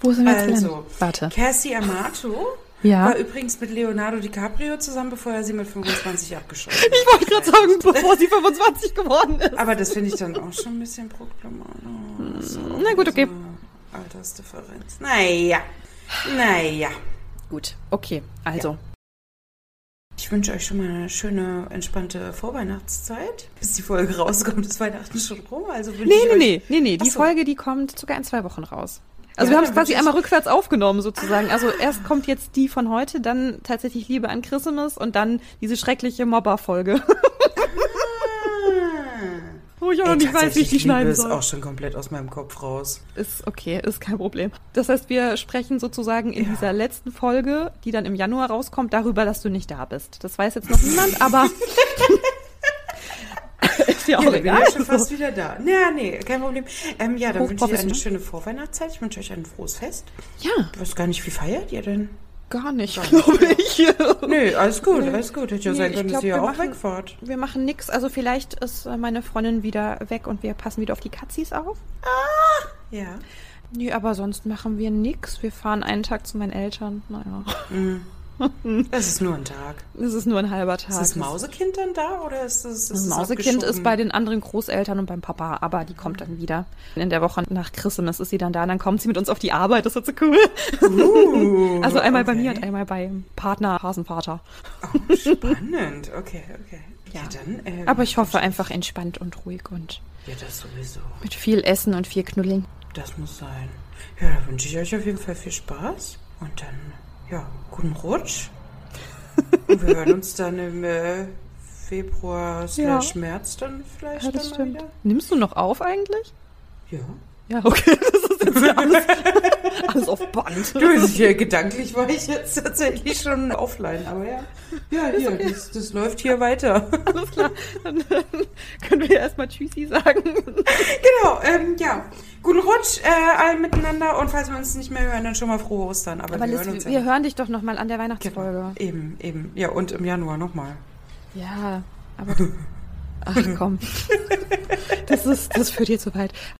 Wo sind wir jetzt Also? Warte. Cassie Amato Ja. war übrigens mit Leonardo DiCaprio zusammen, bevor er sie mit 25 abgeschossen hat. Ich wollte gerade sagen, bevor sie 25 geworden ist. Aber das finde ich dann auch schon ein bisschen proklamant. So, Na gut, okay. so Altersdifferenz. Naja. Naja. Gut, okay, also. Ich wünsche euch schon mal eine schöne, entspannte Vorweihnachtszeit. Bis die Folge rauskommt, ist Weihnachten schon rum. Also Nee, nee, nee, nee, nee. Die. Folge, die kommt sogar in zwei Wochen raus. Also Ja, wir haben es quasi einmal rückwärts aufgenommen sozusagen. Also erst kommt jetzt die von heute, dann tatsächlich Liebe an Christmas und dann diese schreckliche Mobber-Folge. Wo ich auch noch Ey, nicht weiß, wie ich die tatsächlich, schneiden Liebe ist soll. auch schon komplett aus meinem Kopf raus. Ist okay, ist kein Problem. Das heißt, wir sprechen sozusagen in Ja. dieser letzten Folge, die dann im Januar rauskommt, darüber, dass du nicht da bist. Das weiß jetzt noch niemand, aber ja auch Ja, bin egal. ich schon fast wieder da. Ja, nee, kein Problem. Ähm, ja, dann wünsche ich euch eine schöne Vorweihnachtszeit. Ich wünsche euch ein frohes Fest. Ja, Ich weiß gar nicht, wie feiert ihr denn? gar nicht, Gar nicht, glaube ich. Nö, alles gut, Nee. alles gut. Hätte ja Nee, sein können, dass ihr wir auch machen- wegfahrt. Wir machen nix. Also vielleicht ist äh, meine Freundin wieder weg und wir passen wieder auf die Katzis auf. Ja. Nee, aber sonst machen wir nix. Wir fahren einen Tag zu meinen Eltern. Naja, Es ist nur ein Tag. es ist nur ein halber Tag. Ist das Mausekind dann da oder ist das, ist Das Mausekind ist bei den anderen Großeltern und beim Papa, aber die kommt dann wieder. In der Woche nach Christmas ist sie dann da, dann kommt sie mit uns auf die Arbeit, das wird so cool. Uh, Also einmal bei okay. mir und einmal beim Partner, Hasenvater. Oh, spannend. Okay, okay. Ja, Ja. dann. Ähm, Aber ich hoffe einfach entspannt und ruhig und Ja, das sowieso. mit viel Essen und viel Knuddeln. Das muss sein. Ja, da wünsche ich euch auf jeden Fall viel Spaß. Und dann, ja, guten Rutsch. Und wir hören uns dann im äh, Februar slash März dann vielleicht Ja, dann das wieder. Nimmst du noch auf eigentlich? Ja. Ja, okay. Das ist jetzt alles, alles auf Band. Du, hier, gedanklich war ich jetzt tatsächlich schon offline, aber ja. Ja, hier, das, das läuft hier weiter. Alles klar. Dann können wir erstmal Tschüssi sagen. Genau, ähm, ja. Guten Rutsch äh, allen miteinander und falls wir uns nicht mehr hören, dann schon mal frohe Ostern. Aber, Aber wir Liz, hören uns wir hören dich doch nochmal an der Weihnachtsfolge. Eben, eben. Ja, und im Januar nochmal. Ja, aber. Ach komm. Das, ist, das führt hier zu weit.